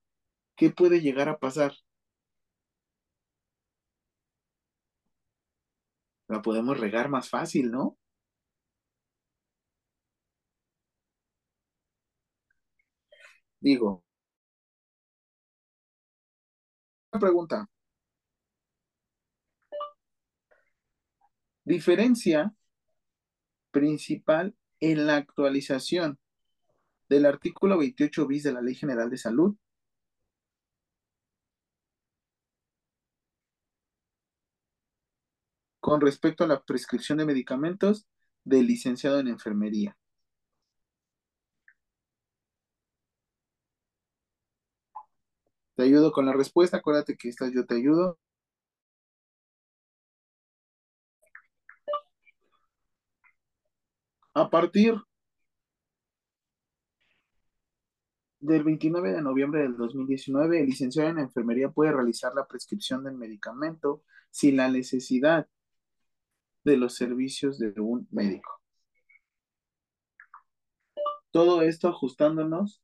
¿qué puede llegar a pasar? La podemos regar más fácil, ¿no? Digo, una pregunta. Diferencia principal en la actualización del artículo 28 bis de la Ley General de Salud con respecto a la prescripción de medicamentos del licenciado en enfermería. Te ayudo con la respuesta, acuérdate que esta yo te ayudo. A partir del 29 de noviembre del 2019, el licenciado en enfermería puede realizar la prescripción del medicamento sin la necesidad de los servicios de un médico. Todo esto ajustándonos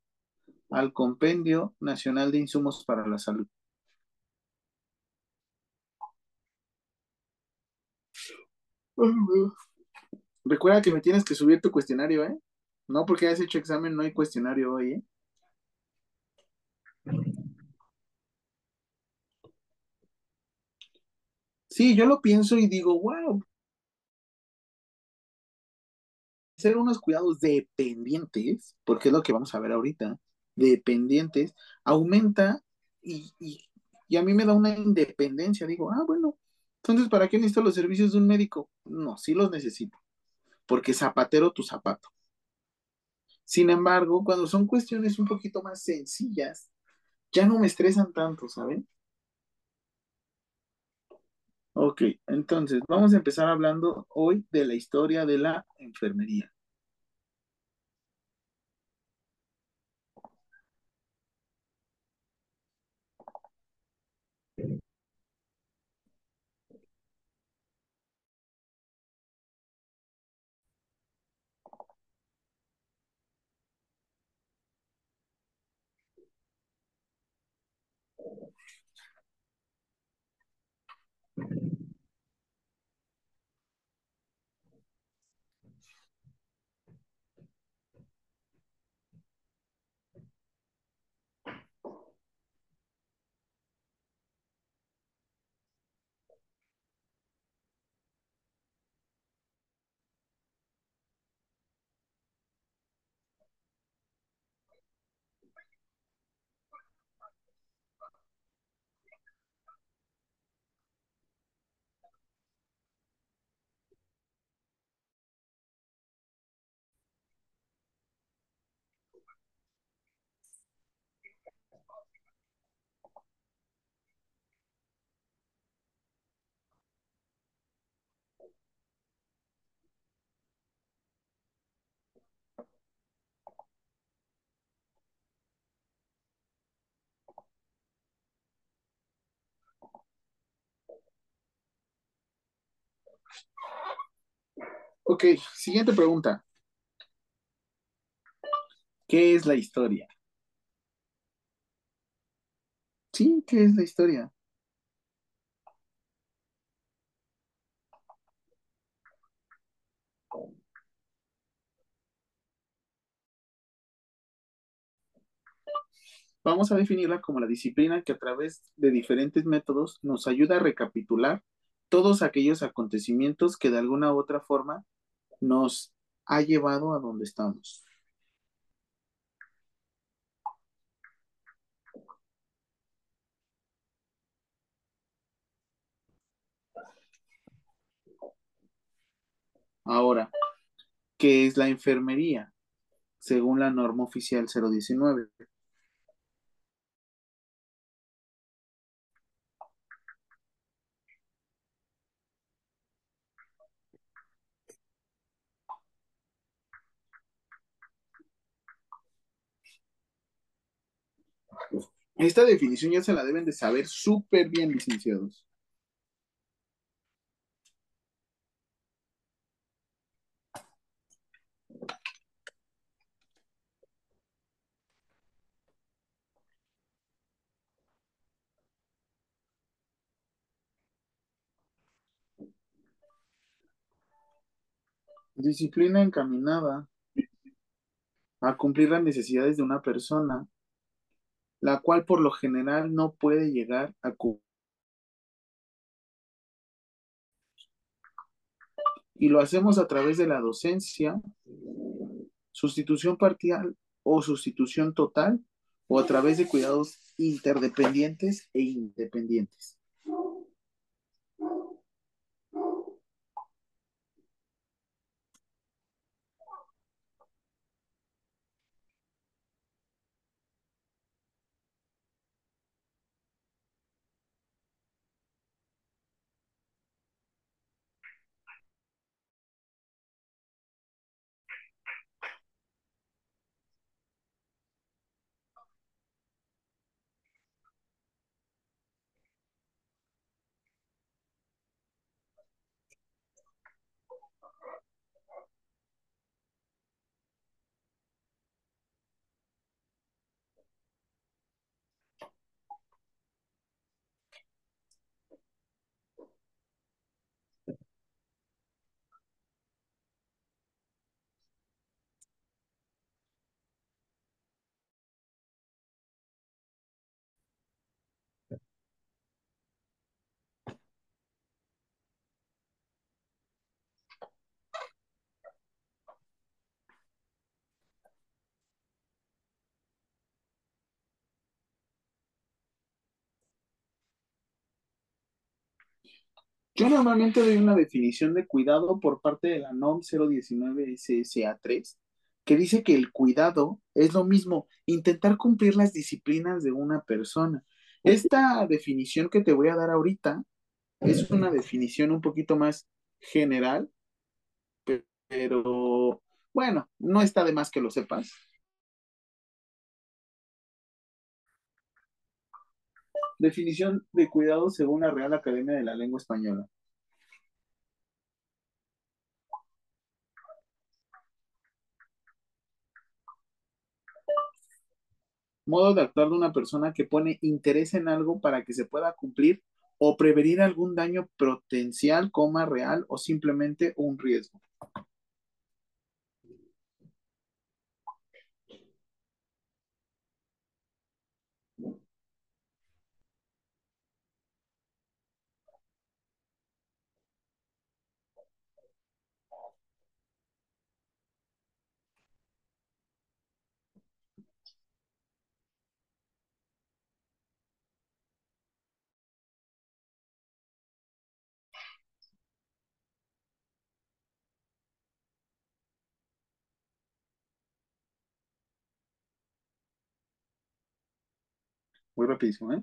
al Compendio Nacional de Insumos para la Salud. Recuerda que me tienes que subir tu cuestionario, ¿eh? No porque hayas hecho examen, no hay cuestionario hoy, ¿eh? Sí, yo lo pienso y digo, wow. Ser unos cuidados dependientes, porque es lo que vamos a ver ahorita, dependientes, aumenta y, y a mí me da una independencia. Digo, ah, bueno, entonces, ¿para qué necesito los servicios de un médico? No, sí los necesito, porque zapatero tu zapato. Sin embargo, cuando son cuestiones un poquito más sencillas, ya no me estresan tanto, ¿saben? Ok, entonces vamos a empezar hablando hoy de la historia de la enfermería. Ok, siguiente pregunta. ¿Qué es la historia? Sí, ¿qué es la historia? Vamos a definirla como la disciplina que a través de diferentes métodos nos ayuda a recapitular todos aquellos acontecimientos que de alguna u otra forma nos ha llevado a donde estamos. Ahora, ¿qué es la enfermería? Según la norma oficial 019. Esta definición ya se la deben de saber súper bien, licenciados. Disciplina encaminada a cumplir las necesidades de una persona, la cual por lo general no puede llegar a cumplir. Y lo hacemos a través de la docencia, sustitución parcial o sustitución total, o a través de cuidados interdependientes e independientes. Yo normalmente doy una definición de cuidado por parte de la NOM 019 SSA3, que dice que el cuidado es lo mismo, intentar cumplir las disciplinas de una persona. Esta definición que te voy a dar ahorita es una definición un poquito más general, pero bueno, no está de más que lo sepas. Definición de cuidado según la Real Academia de la Lengua Española. Modo de actuar de una persona que pone interés en algo para que se pueda cumplir o prevenir algún daño potencial, coma, real o simplemente un riesgo. Muy rapidísimo, ¿eh?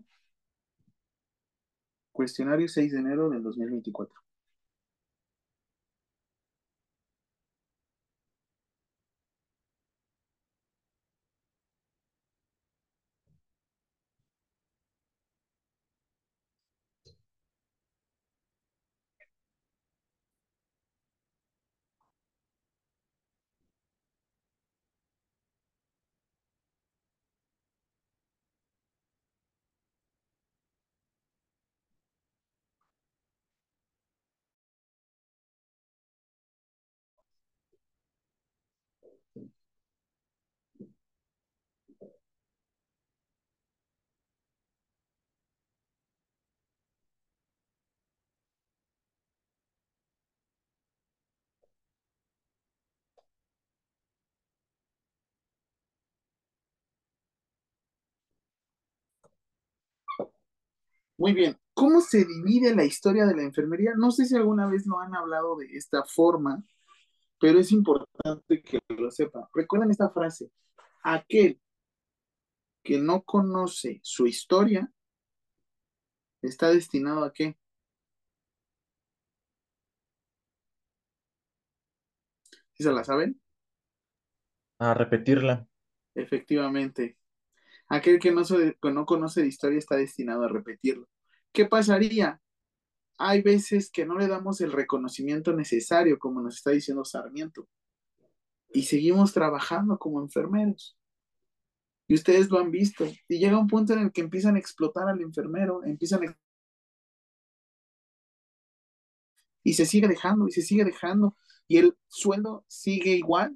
Cuestionario 6 de enero del 2024. Muy bien. ¿Cómo se divide la historia de la enfermería? No sé si alguna vez lo han hablado de esta forma, pero es importante que lo sepan. Recuerden esta frase. Aquel que no conoce su historia está destinado a qué? ¿Sí se la saben? A repetirla. Efectivamente. Aquel que no, conoce de historia está destinado a repetirlo. ¿Qué pasaría? Hay veces que no le damos el reconocimiento necesario, como nos está diciendo Sarmiento, y seguimos trabajando como enfermeros. Y ustedes lo han visto. Y llega un punto en el que empiezan a explotar al enfermero, empiezan a... Y se sigue dejando, y se sigue dejando, y el sueldo sigue igual.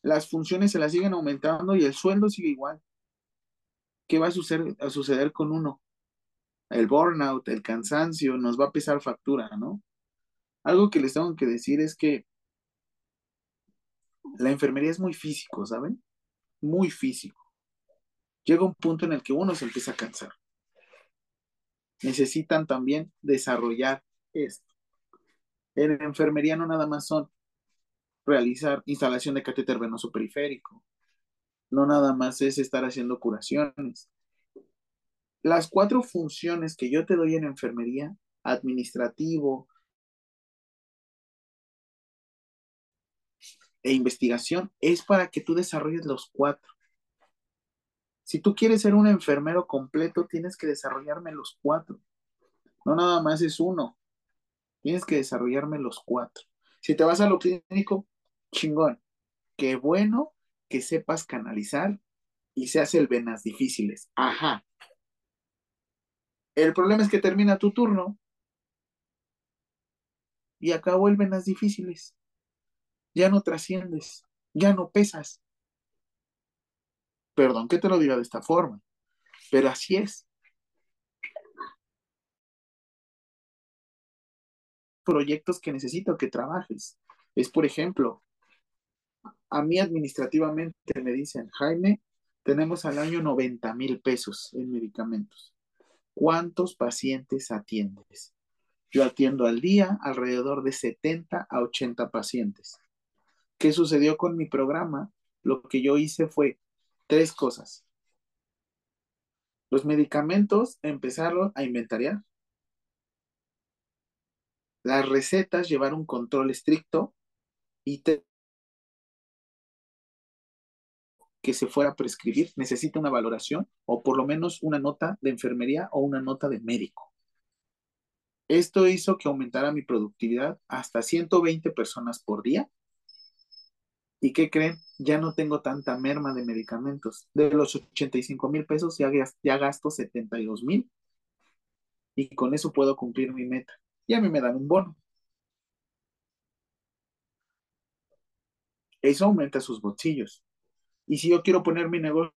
Las funciones se las siguen aumentando y el sueldo sigue igual. ¿Qué va a suceder, a suceder con uno? El burnout, el cansancio, nos va a pesar factura, ¿no? Algo que les tengo que decir es que la enfermería es muy físico, ¿saben? Muy físico. Llega un punto en el que uno se empieza a cansar. Necesitan también desarrollar esto. En enfermería no nada más son realizar instalación de catéter venoso periférico. No nada más es estar haciendo curaciones. Las cuatro funciones que yo te doy en enfermería, administrativo e investigación, es para que tú desarrolles los cuatro. Si tú quieres ser un enfermero completo, tienes que desarrollarme los cuatro. No nada más es uno. Tienes que desarrollarme los cuatro. Si te vas a lo clínico, chingón. Qué bueno que sepas canalizar y se hace el venas difíciles. Ajá. El problema es que termina tu turno y acabó el venas difíciles. Ya no trasciendes, ya no pesas. Perdón que te lo diga de esta forma, pero así es. Proyectos que necesito que trabajes. Es, por ejemplo, a mí administrativamente me dicen, Jaime, tenemos al año 90 mil pesos en medicamentos. ¿Cuántos pacientes atiendes? Yo atiendo al día alrededor de 70 a 80 pacientes. ¿Qué sucedió con mi programa? Lo que yo hice fue tres cosas. Los medicamentos empezaron a inventariar. Las recetas llevar un control estricto y que se fuera a prescribir necesita una valoración o por lo menos una nota de enfermería o una nota de médico. Esto hizo que aumentara mi productividad hasta 120 personas por día. ¿Y qué creen? Ya no tengo tanta merma de medicamentos. De los 85 mil pesos ya, gasto 72 mil. Y con eso puedo cumplir mi meta. Y a mí me dan un bono. Eso aumenta sus bolsillos. Y si yo quiero poner mi negocio,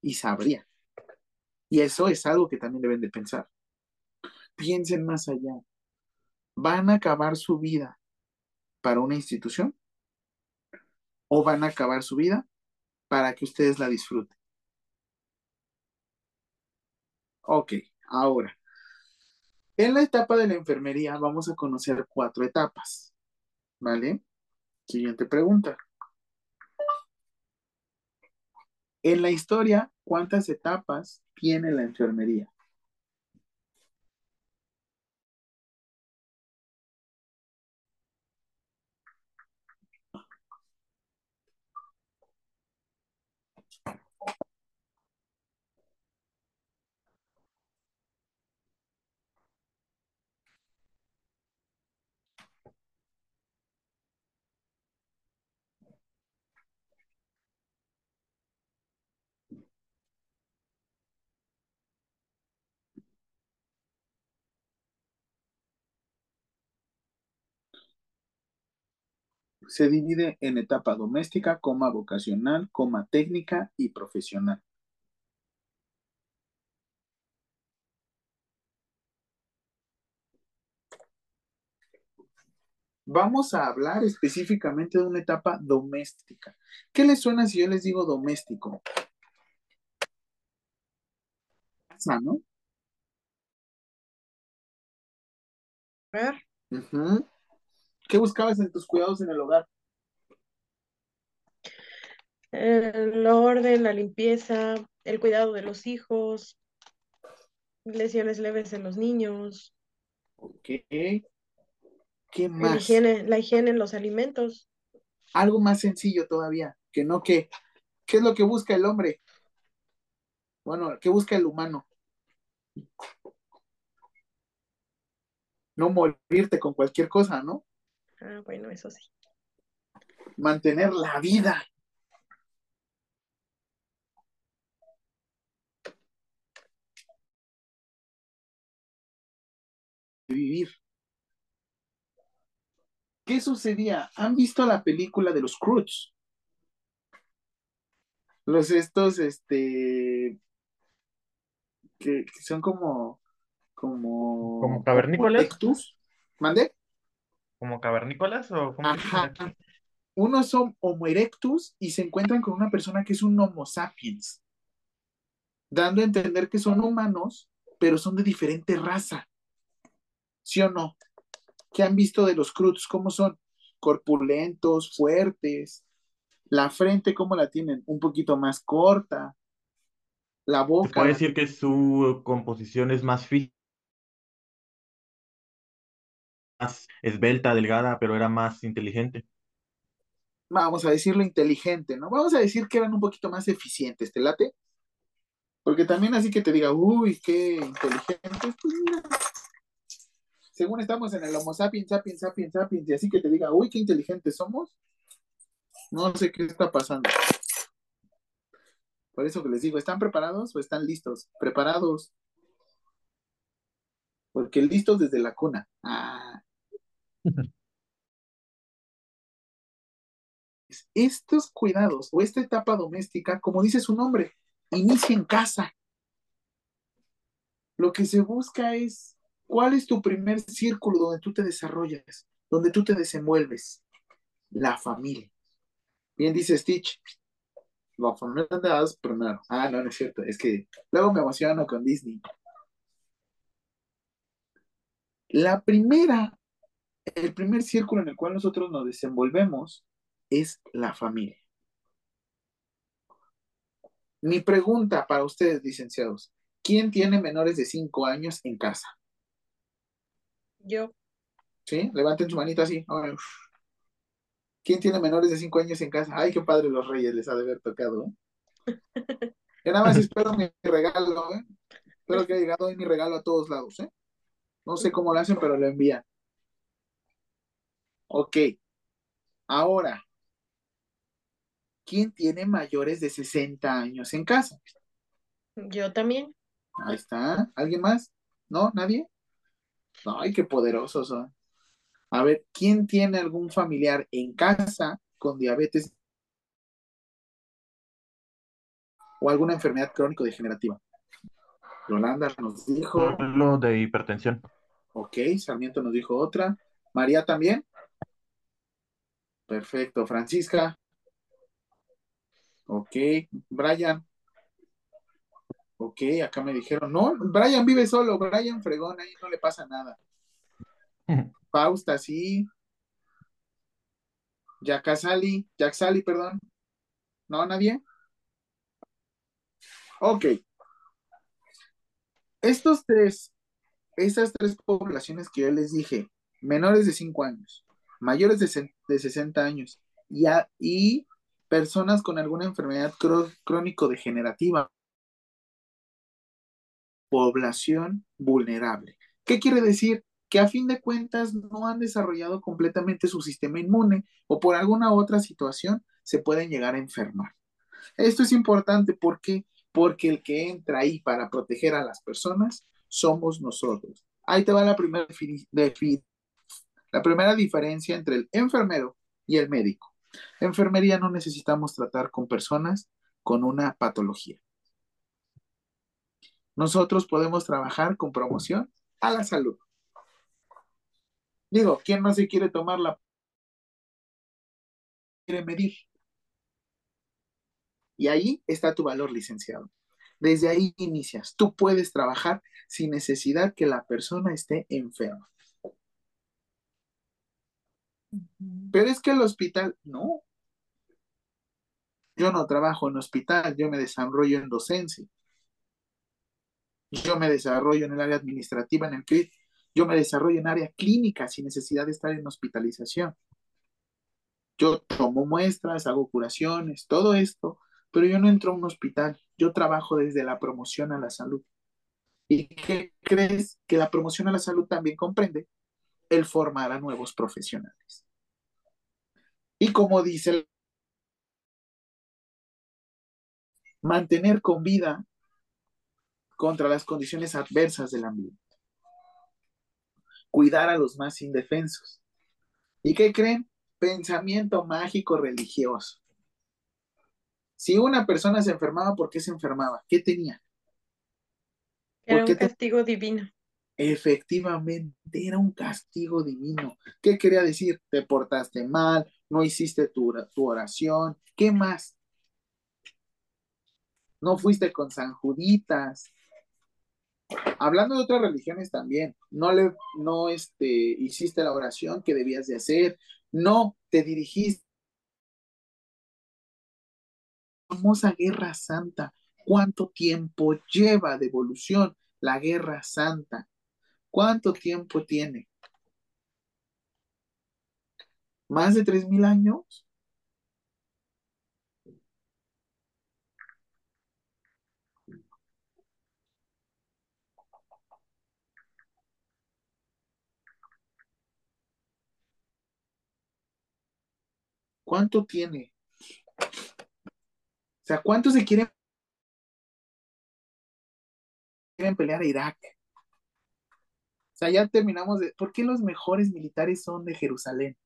y sabría. Y eso es algo que también deben de pensar. Piensen más allá. ¿Van a acabar su vida para una institución? ¿O van a acabar su vida para que ustedes la disfruten? Ok, ahora. En la etapa de la enfermería vamos a conocer cuatro etapas. ¿Vale? Siguiente pregunta. En la historia, ¿cuántas etapas tiene la enfermería? Se divide en etapa doméstica, coma vocacional, coma técnica y profesional. Vamos a hablar específicamente de una etapa doméstica. ¿Qué les suena si yo les digo doméstico? Casa, ¿no? ver. ¿Qué buscabas en tus cuidados en el hogar? El orden, la limpieza, el cuidado de los hijos, lesiones leves en los niños. Ok. ¿Qué más? La higiene, la higiene en los alimentos. Algo más sencillo todavía, que no que, ¿qué es lo que busca el hombre? Bueno, ¿qué busca el humano? No morirte con cualquier cosa, ¿no? Ah, bueno, eso sí. Mantener la vida. Vivir. ¿Qué sucedía? ¿Han visto la película de los Cruz? Los estos, este, que, son como, como, como cavernícolas. ¿Mande? ¿Como cavernícolas o como Ajá. Unos son Homo erectus y se encuentran con una persona que es un Homo sapiens, dando a entender que son humanos, pero son de diferente raza. ¿Sí o no? ¿Qué han visto de los Cruz? ¿Cómo son? Corpulentos, fuertes. La frente, ¿cómo la tienen? Un poquito más corta. La boca. Se puede decir que su composición es más física esbelta, delgada, pero era más inteligente. Vamos a decirlo inteligente, ¿no? Vamos a decir que eran un poquito más eficientes, ¿te late? Porque también así que te diga, uy, qué inteligentes, pues mira. Según estamos en el Homo sapiens, sapiens, sapiens, sapiens, y así que te diga, uy, qué inteligentes somos, no sé qué está pasando. Por eso que les digo, ¿están preparados o están listos? Preparados. Porque listos desde la cuna. Ah, Estos cuidados o esta etapa doméstica, como dice su nombre, inicia en casa. Lo que se busca es cuál es tu primer círculo donde tú te desarrollas, donde tú te desenvuelves. La familia. Bien dice Stitch. La familia de primero. Ah, no, no es cierto. Es que luego me emociono con Disney. La primera, el primer círculo en el cual nosotros nos desenvolvemos es la familia. Mi pregunta para ustedes, licenciados, ¿quién tiene menores de 5 años en casa? Yo. ¿Sí? Levanten su manita así. Uf. ¿Quién tiene menores de 5 años en casa? Ay, qué padre los reyes les ha de haber tocado. ¿eh? Yo nada más espero mi regalo, ¿eh? Espero que haya llegado hoy mi regalo a todos lados, ¿eh? No sé cómo lo hacen, pero lo envían. Ok. Ahora, ¿quién tiene mayores de 60 años en casa? Yo también. Ahí está. ¿Alguien más? ¿No? ¿Nadie? Ay, qué poderosos son. A ver, ¿quién tiene algún familiar en casa con diabetes o alguna enfermedad crónico-degenerativa? Yolanda nos dijo. Lo de hipertensión. Ok, Sarmiento nos dijo otra. María también. Perfecto. Francisca. Ok. Brian. Ok, acá me dijeron, no, Brian vive solo, Brian fregón, ahí no le pasa nada. Fausta, sí. Jack Sally, Jack Sally, perdón. ¿No, nadie? Ok. Estos tres, estas tres poblaciones que yo les dije, menores de 5 años, mayores de, de 60 años y, y personas con alguna enfermedad crónico-degenerativa, población vulnerable. ¿Qué quiere decir? Que a fin de cuentas no han desarrollado completamente su sistema inmune o por alguna otra situación se pueden llegar a enfermar. Esto es importante ¿por qué? porque el que entra ahí para proteger a las personas somos nosotros. Ahí te va la primera, defini- defi- la primera diferencia entre el enfermero y el médico. Enfermería no necesitamos tratar con personas con una patología. Nosotros podemos trabajar con promoción a la salud. Digo, ¿quién no se quiere tomar la quiere medir? Y ahí está tu valor, licenciado. Desde ahí inicias. Tú puedes trabajar sin necesidad que la persona esté enferma. Pero es que el hospital, no. Yo no trabajo en hospital, yo me desarrollo en docencia. Yo me desarrollo en el área administrativa, en el CRIT. Yo me desarrollo en área clínica sin necesidad de estar en hospitalización. Yo tomo muestras, hago curaciones, todo esto, pero yo no entro a un hospital. Yo trabajo desde la promoción a la salud. ¿Y qué crees? Que la promoción a la salud también comprende el formar a nuevos profesionales. Y como dice, el- mantener con vida contra las condiciones adversas del ambiente. Cuidar a los más indefensos. ¿Y qué creen? Pensamiento mágico religioso. Si una persona se enfermaba, ¿por qué se enfermaba? ¿Qué tenía? Era ¿Por qué un te- castigo divino. Efectivamente, era un castigo divino. ¿Qué quería decir? Te portaste mal, no hiciste tu, tu oración. ¿Qué más? No fuiste con San Juditas. Hablando de otras religiones también, no le, no este, hiciste la oración que debías de hacer, no te dirigiste famosa Guerra Santa. ¿Cuánto tiempo lleva de evolución la Guerra Santa? ¿Cuánto tiempo tiene? ¿Más de tres mil años? ¿Cuánto tiene? O sea, ¿cuántos se quieren, quieren pelear a Irak? O sea, ya terminamos de... ¿Por qué los mejores militares son de Jerusalén?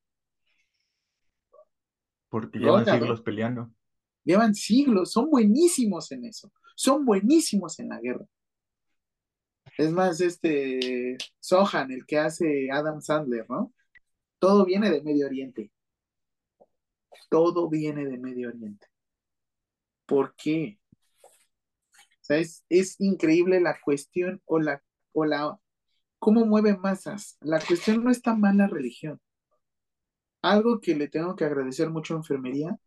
Porque llevan siglos peleando. Llevan siglos, son buenísimos en eso, son buenísimos en la guerra. Es más, este Sohan, el que hace Adam Sandler, ¿no? Todo viene de Medio Oriente. Todo viene de Medio Oriente. ¿Por qué? O sea, es, es increíble la cuestión o la, o la ¿Cómo mueve masas? La cuestión no está mal la religión. Algo que le tengo que agradecer mucho a enfermería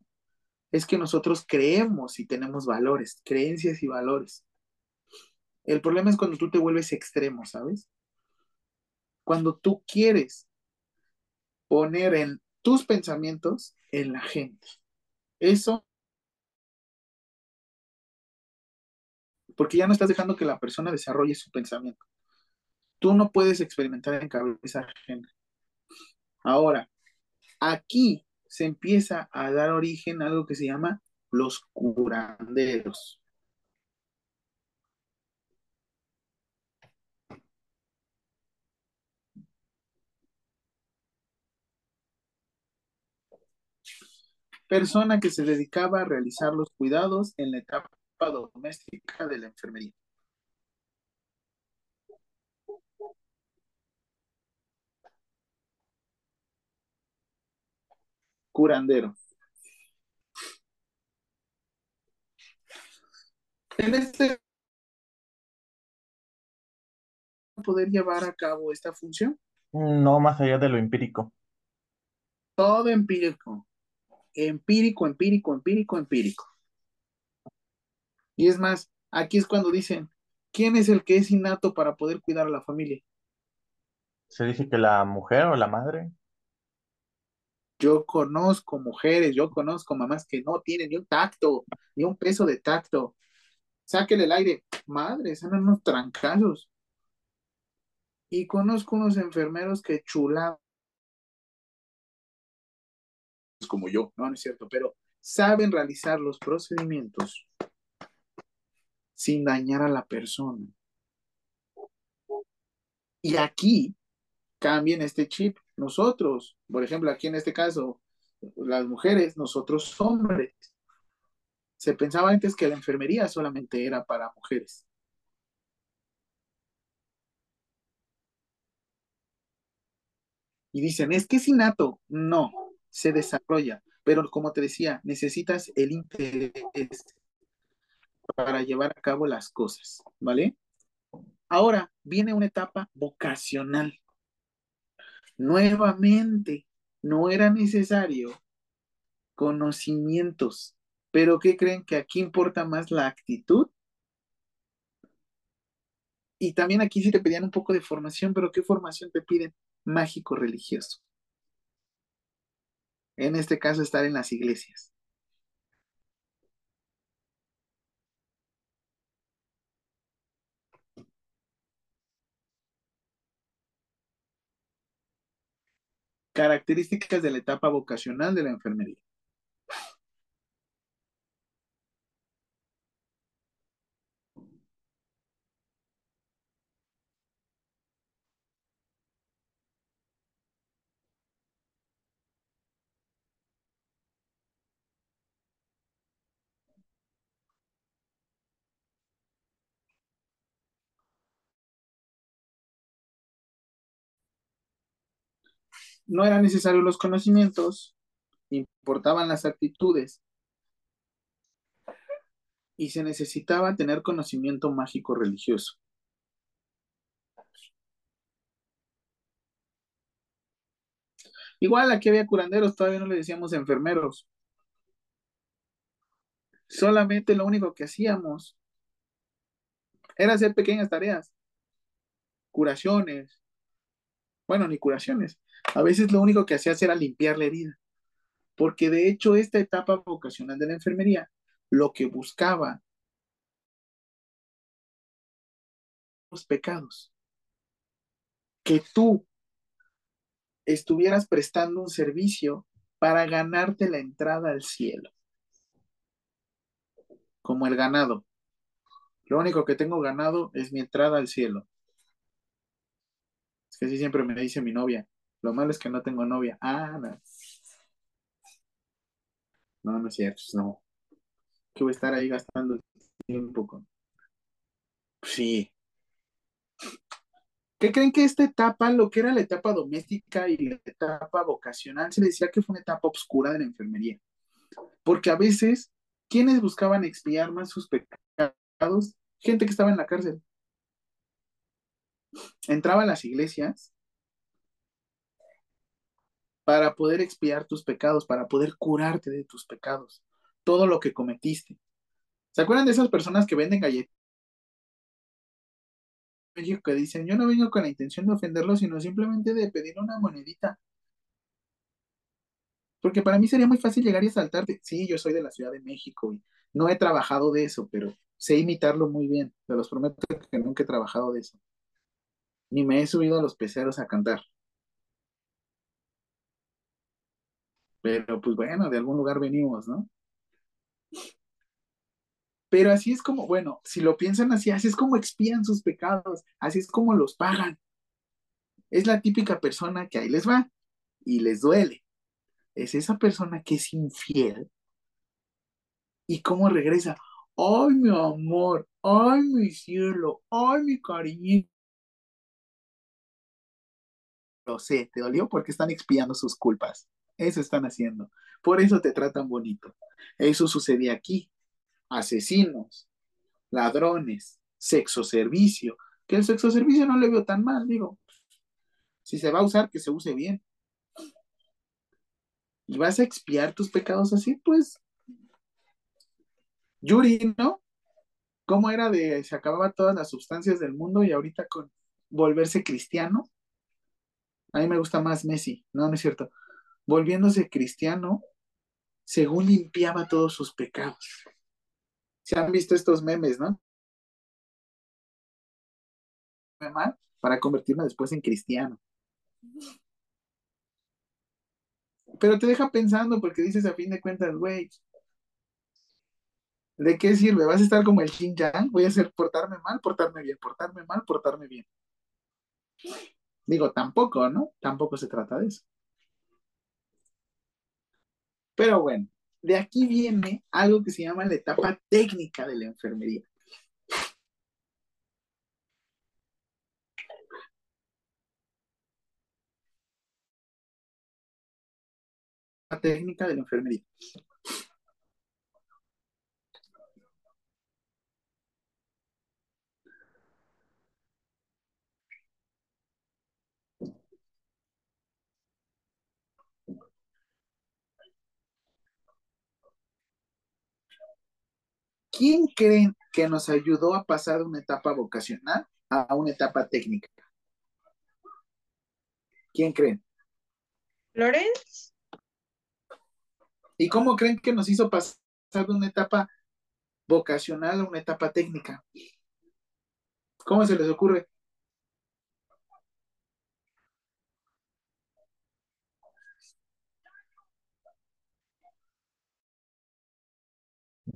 es que nosotros creemos y tenemos valores, creencias y valores. El problema es cuando tú te vuelves extremo, ¿sabes? Cuando tú quieres poner en tus pensamientos en la gente. Eso porque ya no estás dejando que la persona desarrolle su pensamiento. Tú no puedes experimentar en cabeza ajena. Ahora, aquí se empieza a dar origen a algo que se llama los curanderos. Persona que se dedicaba a realizar los cuidados en la etapa doméstica de la enfermería. Curandero. En este poder llevar a cabo esta función. No más allá de lo empírico. Todo empírico. Empírico, empírico, empírico, empírico. Y es más, aquí es cuando dicen, ¿quién es el que es innato para poder cuidar a la familia? Se dice que la mujer o la madre. Yo conozco mujeres, yo conozco mamás que no tienen ni un tacto, ni un peso de tacto. Sáquele el aire. Madre, son unos trancazos. Y conozco unos enfermeros que chulados como yo, no, no es cierto, pero saben realizar los procedimientos sin dañar a la persona. Y aquí cambien este chip. Nosotros, por ejemplo, aquí en este caso, las mujeres, nosotros hombres. Se pensaba antes que la enfermería solamente era para mujeres. Y dicen, es que es innato. No, se desarrolla. Pero como te decía, necesitas el interés para llevar a cabo las cosas, ¿vale? Ahora viene una etapa vocacional. Nuevamente, no era necesario conocimientos, pero ¿qué creen que aquí importa más la actitud? Y también aquí sí te pedían un poco de formación, pero ¿qué formación te piden? Mágico religioso. En este caso, estar en las iglesias. Características de la etapa vocacional de la enfermería. No eran necesarios los conocimientos, importaban las actitudes y se necesitaba tener conocimiento mágico religioso. Igual aquí había curanderos, todavía no le decíamos enfermeros. Solamente lo único que hacíamos era hacer pequeñas tareas, curaciones, bueno, ni curaciones, a veces lo único que hacías era limpiar la herida, porque de hecho esta etapa vocacional de la enfermería lo que buscaba los pecados, que tú estuvieras prestando un servicio para ganarte la entrada al cielo, como el ganado. Lo único que tengo ganado es mi entrada al cielo. Es que así siempre me dice mi novia, lo malo es que no tengo novia. Ah, no. No, no es cierto, no. Que voy a estar ahí gastando tiempo con. Sí. ¿Qué creen que esta etapa, lo que era la etapa doméstica y la etapa vocacional, se decía que fue una etapa oscura de la enfermería? Porque a veces, ¿quiénes buscaban expiar más sus pecados? Gente que estaba en la cárcel. entraba a las iglesias para poder expiar tus pecados, para poder curarte de tus pecados, todo lo que cometiste. ¿Se acuerdan de esas personas que venden galletas? que dicen, yo no vengo con la intención de ofenderlo, sino simplemente de pedir una monedita. Porque para mí sería muy fácil llegar y asaltarte. Sí, yo soy de la Ciudad de México y no he trabajado de eso, pero sé imitarlo muy bien. Te los prometo que nunca he trabajado de eso. Ni me he subido a los peceros a cantar. Pero pues bueno, de algún lugar venimos, ¿no? Pero así es como, bueno, si lo piensan así, así es como expían sus pecados, así es como los pagan. Es la típica persona que ahí les va y les duele. Es esa persona que es infiel. ¿Y cómo regresa? Ay, mi amor, ay, mi cielo, ay, mi cariño. Lo sé, te dolió porque están expiando sus culpas. Eso están haciendo. Por eso te tratan bonito. Eso sucede aquí. Asesinos, ladrones, sexo servicio. Que el sexo servicio no le veo tan mal, digo. Si se va a usar, que se use bien. Y vas a expiar tus pecados así, pues. Yuri, ¿no? ¿Cómo era de se acababa todas las sustancias del mundo y ahorita con volverse cristiano? A mí me gusta más Messi, no, no es cierto. Volviéndose cristiano, según limpiaba todos sus pecados. Se han visto estos memes, ¿no? Para convertirme después en cristiano. Pero te deja pensando porque dices a fin de cuentas, güey, ¿de qué sirve? ¿Vas a estar como el Yang? Voy a hacer portarme mal, portarme bien, portarme mal, portarme bien. Digo, tampoco, ¿no? Tampoco se trata de eso. Pero bueno, de aquí viene algo que se llama la etapa técnica de la enfermería. La técnica de la enfermería. ¿Quién creen que nos ayudó a pasar de una etapa vocacional a una etapa técnica? ¿Quién creen? Lorenz. ¿Y cómo creen que nos hizo pasar de una etapa vocacional a una etapa técnica? ¿Cómo se les ocurre?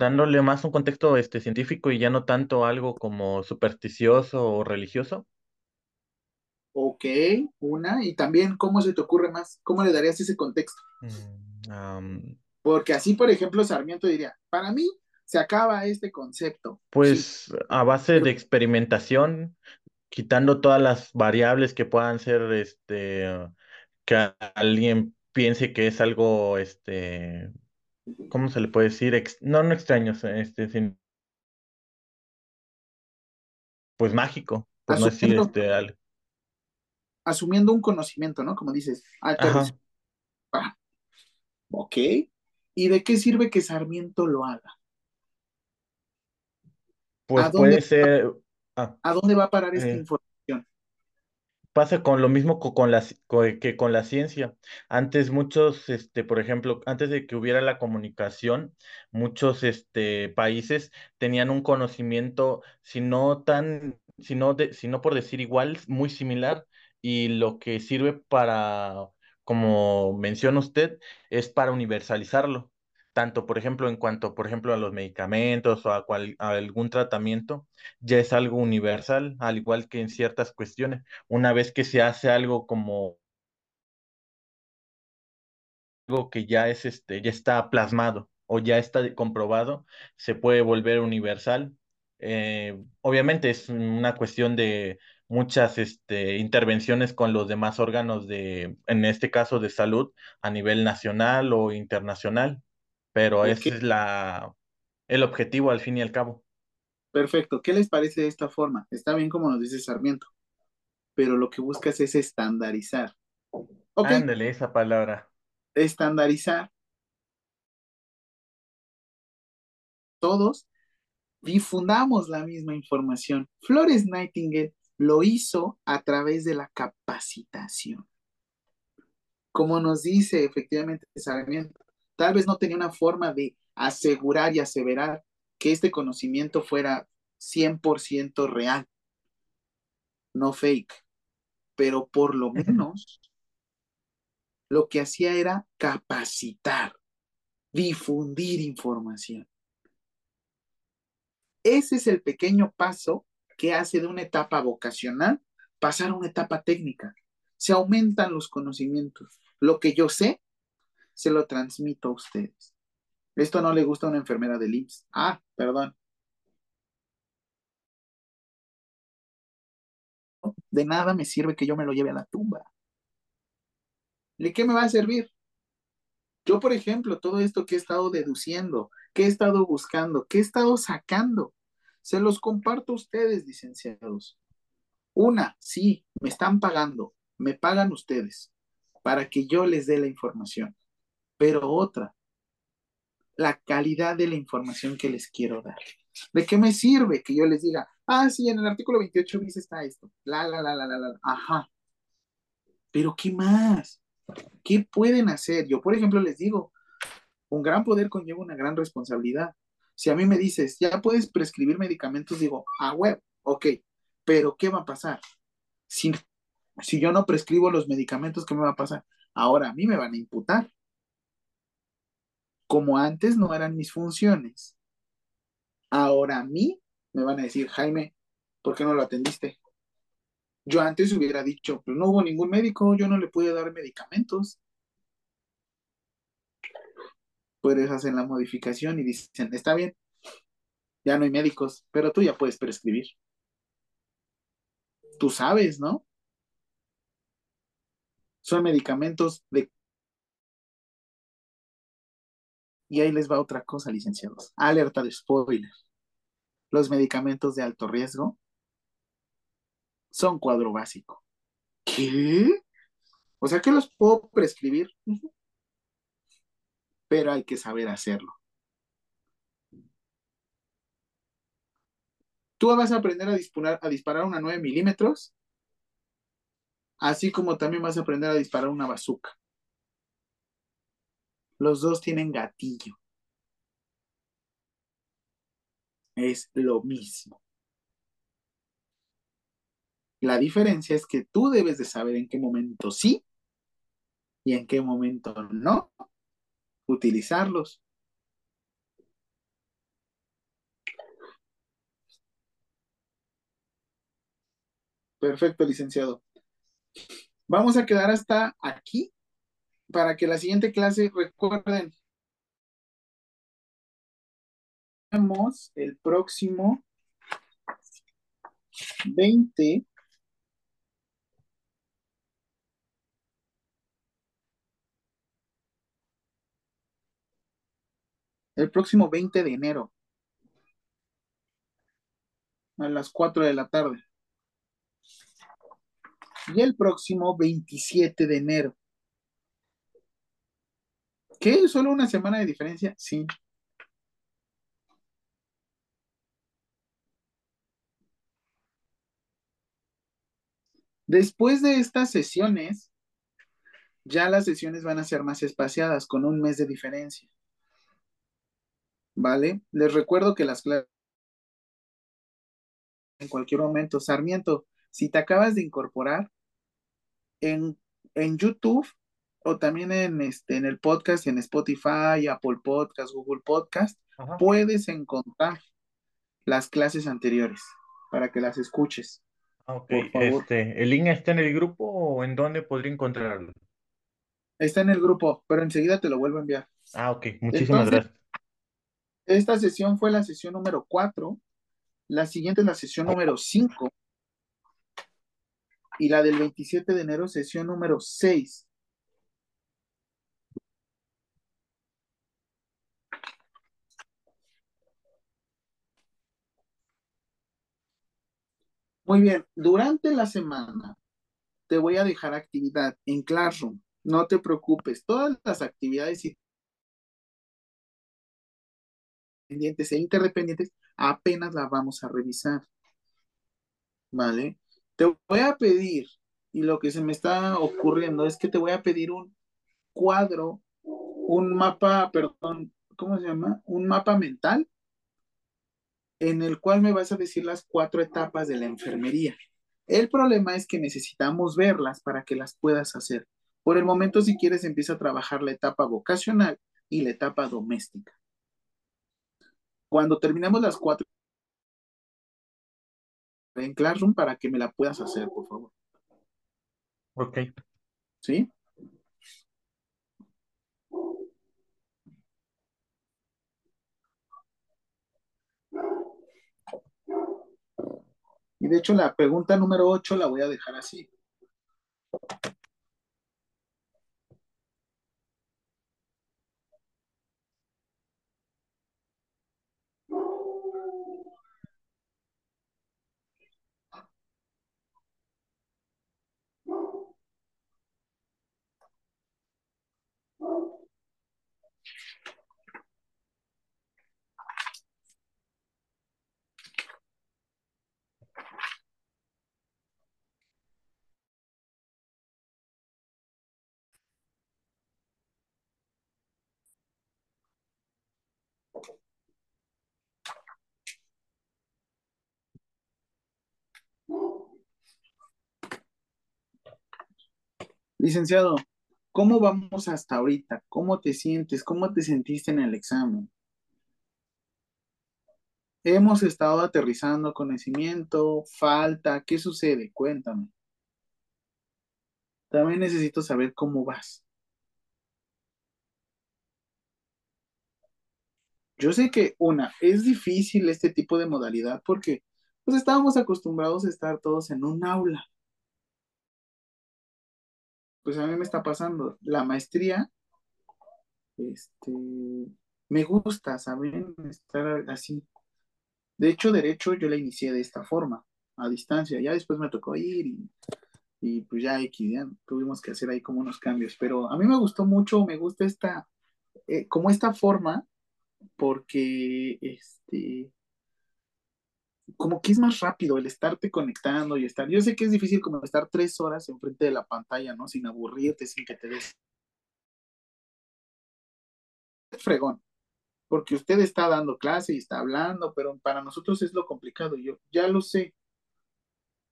Dándole más un contexto este, científico y ya no tanto algo como supersticioso o religioso. Ok, una. Y también, ¿cómo se te ocurre más? ¿Cómo le darías ese contexto? Mm, Porque así, por ejemplo, Sarmiento diría, para mí se acaba este concepto. pues a base de experimentación, quitando todas las variables que puedan ser, este, que alguien piense que es algo, este, ¿cómo se le puede decir? Ex- no, no extraños, este, sin- pues mágico, por no decir Asumiendo, este, al- asumiendo un conocimiento, ¿no? Como dices, resolución. Ah, ok. ¿Y de qué sirve que Sarmiento lo haga? Pues ¿A dónde, puede ser, ah, a dónde va a parar esta eh, información? Pasa con lo mismo co- con la, que con la ciencia. Antes muchos, este, por ejemplo, antes de que hubiera la comunicación, muchos, este, países tenían un conocimiento, si no tan, si no de- si no por decir igual, muy similar. Y lo que sirve para, como menciona usted, es para universalizarlo. Tanto, por ejemplo, en cuanto, por ejemplo, a los medicamentos o a, cual- algún tratamiento, ya es algo universal, al igual que en ciertas cuestiones una vez que se hace algo como algo que ya es este, ya está plasmado o ya está comprobado, se puede volver universal. Eh, obviamente es una cuestión de muchas este, intervenciones con los demás órganos de, en este caso de salud, a nivel nacional o internacional, pero ese es la, el objetivo al fin y al cabo. perfecto. ¿Qué les parece de esta forma? Está bien como nos dice Sarmiento. pero lo que buscas es estandarizar. ¿Ok? Ándale, esa palabra. Estandarizar. Todos difundamos la misma información. Flores Nightingale lo hizo a través de la capacitación. Como nos dice efectivamente Sarmiento, tal vez no tenía una forma de asegurar y aseverar que este conocimiento fuera 100% real, no fake, pero por lo menos lo que hacía era capacitar, difundir información. Ese es el pequeño paso que hace de una etapa vocacional pasar a una etapa técnica. Se aumentan los conocimientos. Lo que yo sé, se lo transmito a ustedes. Esto no le gusta a una enfermera del IMSS. Ah, perdón. De nada me sirve que yo me lo lleve a la tumba. ¿De qué me va a servir? Yo, por ejemplo, todo esto que he estado deduciendo, que he estado buscando, que he estado sacando, se los comparto a ustedes, licenciados. Una, sí, me están pagando, me pagan ustedes para que yo les dé la información. Pero otra, la calidad de la información que les quiero dar. ¿De qué me sirve que yo les diga, ah, sí, en el artículo 28 dice está esto, la, la, la, la, la, la, ajá. Pero ¿qué más? ¿Qué pueden hacer? Yo, por ejemplo, les digo, un gran poder conlleva una gran responsabilidad. Si a mí me dices, ya puedes prescribir medicamentos, digo, ah, web, ok, pero ¿qué va a pasar? Si, si yo no prescribo los medicamentos, ¿qué me va a pasar? Ahora a mí me van a imputar. Como antes no eran mis funciones, ahora a mí me van a decir, Jaime, ¿por qué no lo atendiste? Yo antes hubiera dicho, pero no hubo ningún médico, yo no le pude dar medicamentos. Puedes hacer la modificación y dicen, está bien, ya no hay médicos, pero tú ya puedes prescribir. Tú sabes, ¿no? Son medicamentos de... Y ahí les va otra cosa, licenciados. Alerta de spoiler. Los medicamentos de alto riesgo son cuadro básico. ¿Qué? O sea que los puedo prescribir, pero hay que saber hacerlo. Tú vas a aprender a disparar, a disparar una 9 milímetros, así como también vas a aprender a disparar una bazooka. Los dos tienen gatillo. Es lo mismo. La diferencia es que tú debes de saber en qué momento sí y en qué momento no utilizarlos. Perfecto, licenciado. Vamos a quedar hasta aquí para que la siguiente clase recuerden. Vemos el próximo 20 el próximo 20 de enero a las 4 de la tarde. Y el próximo 27 de enero. ¿Qué? ¿Solo una semana de diferencia? Sí. Después de estas sesiones, ya las sesiones van a ser más espaciadas, con un mes de diferencia. ¿Vale? Les recuerdo que las clases en cualquier momento. Sarmiento, si te acabas de incorporar en, en YouTube o también en, este, en el podcast, en Spotify, Apple Podcast, Google Podcast, puedes encontrar las clases anteriores para que las escuches. Ah, ok, este, ¿el link está en el grupo o en dónde podría encontrarlo? Está en el grupo, pero enseguida te lo vuelvo a enviar. Ah, ok, muchísimas gracias. Esta sesión fue la sesión número 4. La siguiente es la sesión número 5. Y la del 27 de enero, sesión número 6. Muy bien, durante la semana te voy a dejar actividad en Classroom. No te preocupes, todas las actividades independientes e interdependientes apenas las vamos a revisar. ¿Vale? Te voy a pedir, y lo que se me está ocurriendo es que te voy a pedir un cuadro, un mapa, perdón, ¿cómo se llama? Un mapa mental en el cual me vas a decir las cuatro etapas de la enfermería. El problema es que necesitamos verlas para que las puedas hacer. Por el momento, si quieres, empieza a trabajar la etapa vocacional y la etapa doméstica. Cuando terminemos las cuatro en Classroom para que me la puedas hacer, por favor. Ok. ¿Sí? Y de hecho la pregunta número 8 la voy a dejar así. Licenciado, ¿cómo vamos hasta ahorita? ¿Cómo te sientes? ¿Cómo te sentiste en el examen? Hemos estado aterrizando conocimiento, falta, ¿qué sucede? Cuéntame. También necesito saber cómo vas. Yo sé que una, es difícil este tipo de modalidad porque pues estábamos acostumbrados a estar todos en un aula. Pues a mí me está pasando. La maestría, este, me gusta, ¿saben? Estar así. De hecho, derecho yo la inicié de esta forma, a distancia. Ya después me tocó ir y, y pues ya, aquí, tuvimos que hacer ahí como unos cambios. Pero a mí me gustó mucho, me gusta esta, eh, como esta forma, porque este, como que es más rápido el estarte conectando y estar. Yo sé que es difícil como estar tres horas enfrente de la pantalla, ¿no? Sin aburrirte, sin que te des. Fregón, porque usted está dando clase y está hablando, pero para nosotros es lo complicado. Yo ya lo sé.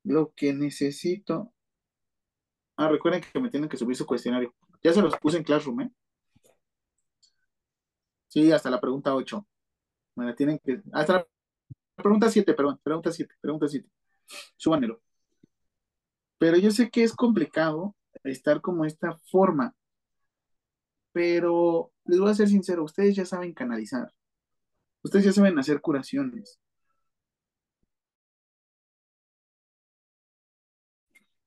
Lo que necesito. Ah, recuerden que me tienen que subir su cuestionario. Ya se los puse en Classroom, ¿eh? Sí, hasta la pregunta 8. Me la tienen que. Hasta la pregunta 7, perdón. Pregunta 7, pregunta 7. Súbanelo. Pero yo sé que es complicado estar como esta forma. Pero les voy a ser sincero, ustedes ya saben canalizar. Ustedes ya saben hacer curaciones.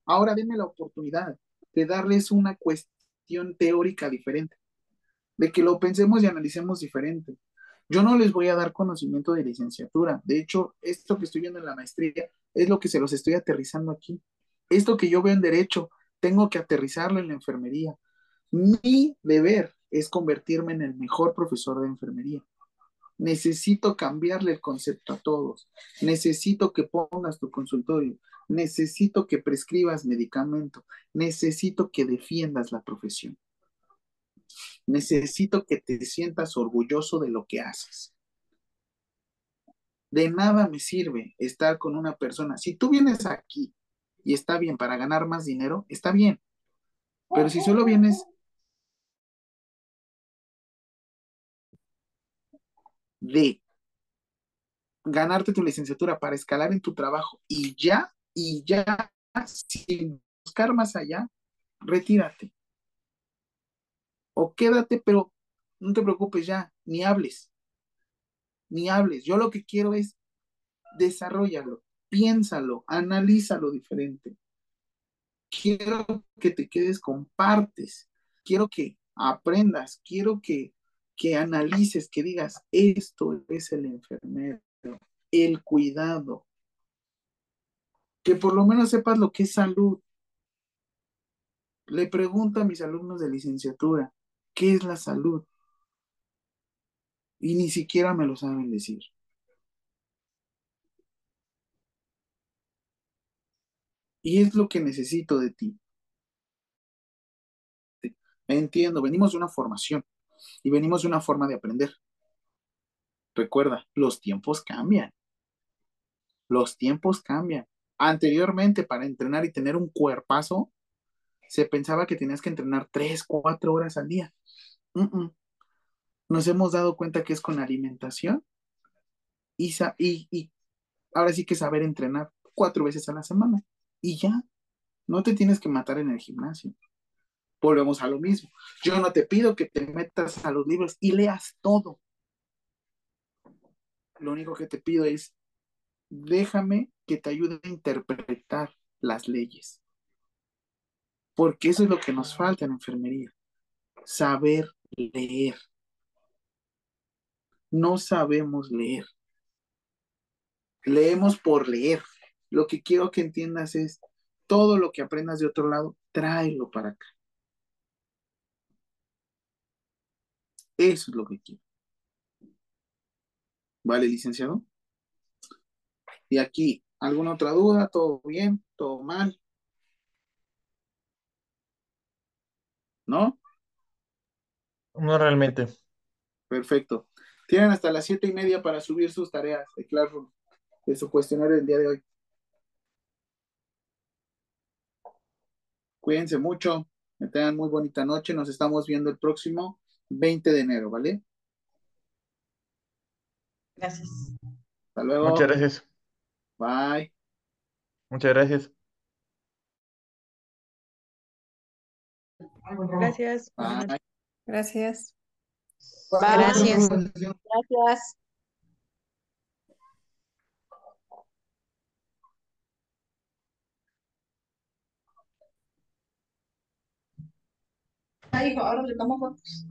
Ahora denme la oportunidad de darles una cuestión teórica diferente, de que lo pensemos y analicemos diferente. Yo no les voy a dar conocimiento de licenciatura. De hecho, esto que estoy viendo en la maestría es lo que se los estoy aterrizando aquí. Esto que yo veo en derecho, tengo que aterrizarlo en la enfermería. Mi deber es convertirme en el mejor profesor de enfermería. Necesito cambiarle el concepto a todos. Necesito que pongas tu consultorio. Necesito que prescribas medicamento. Necesito que defiendas la profesión. Necesito que te sientas orgulloso de lo que haces. De nada me sirve estar con una persona. Si tú vienes aquí y está bien para ganar más dinero, está bien. Pero si solo vienes de ganarte tu licenciatura para escalar en tu trabajo y ya, y ya, sin buscar más allá, retírate. O quédate, pero no te preocupes ya, ni hables, ni hables. Yo lo que quiero es desarrollalo, piénsalo, analízalo diferente. Quiero que te quedes con partes, quiero que aprendas, quiero que que analices, que digas, esto es el enfermero, el cuidado, que por lo menos sepas lo que es salud. Le pregunto a mis alumnos de licenciatura, ¿qué es la salud? Y ni siquiera me lo saben decir. Y es lo que necesito de ti. Entiendo, venimos de una formación y venimos de una forma de aprender. Recuerda, los tiempos cambian. Los tiempos cambian. Anteriormente, para entrenar y tener un cuerpazo, se pensaba que tenías que entrenar tres, cuatro horas al día. Nos hemos dado cuenta que es con alimentación y, y, ahora sí que saber entrenar cuatro veces a la semana. Y ya, no te tienes que matar en el gimnasio. Volvemos a lo mismo. Yo no te pido que te metas a los libros y leas todo. Lo único que te pido es, déjame que te ayude a interpretar las leyes. Porque eso es lo que nos falta en enfermería. Saber leer. No sabemos leer. Leemos por leer. Lo que quiero que entiendas es, todo lo que aprendas de otro lado, tráelo para acá. Eso es lo que quiero. ¿Vale, licenciado? Y aquí, ¿alguna otra duda? ¿Todo bien? ¿Todo mal? ¿No? No realmente. Perfecto. Tienen hasta las siete y media para subir sus tareas de Classroom, de su cuestionario del día de hoy. Cuídense mucho, que tengan muy bonita noche. Nos estamos viendo el próximo 20 de enero, ¿vale? Gracias. Hasta luego. Muchas gracias. Bye. Muchas gracias. Gracias. Bye. Gracias. Gracias. Gracias. Hijo, ahora le tomo fotos.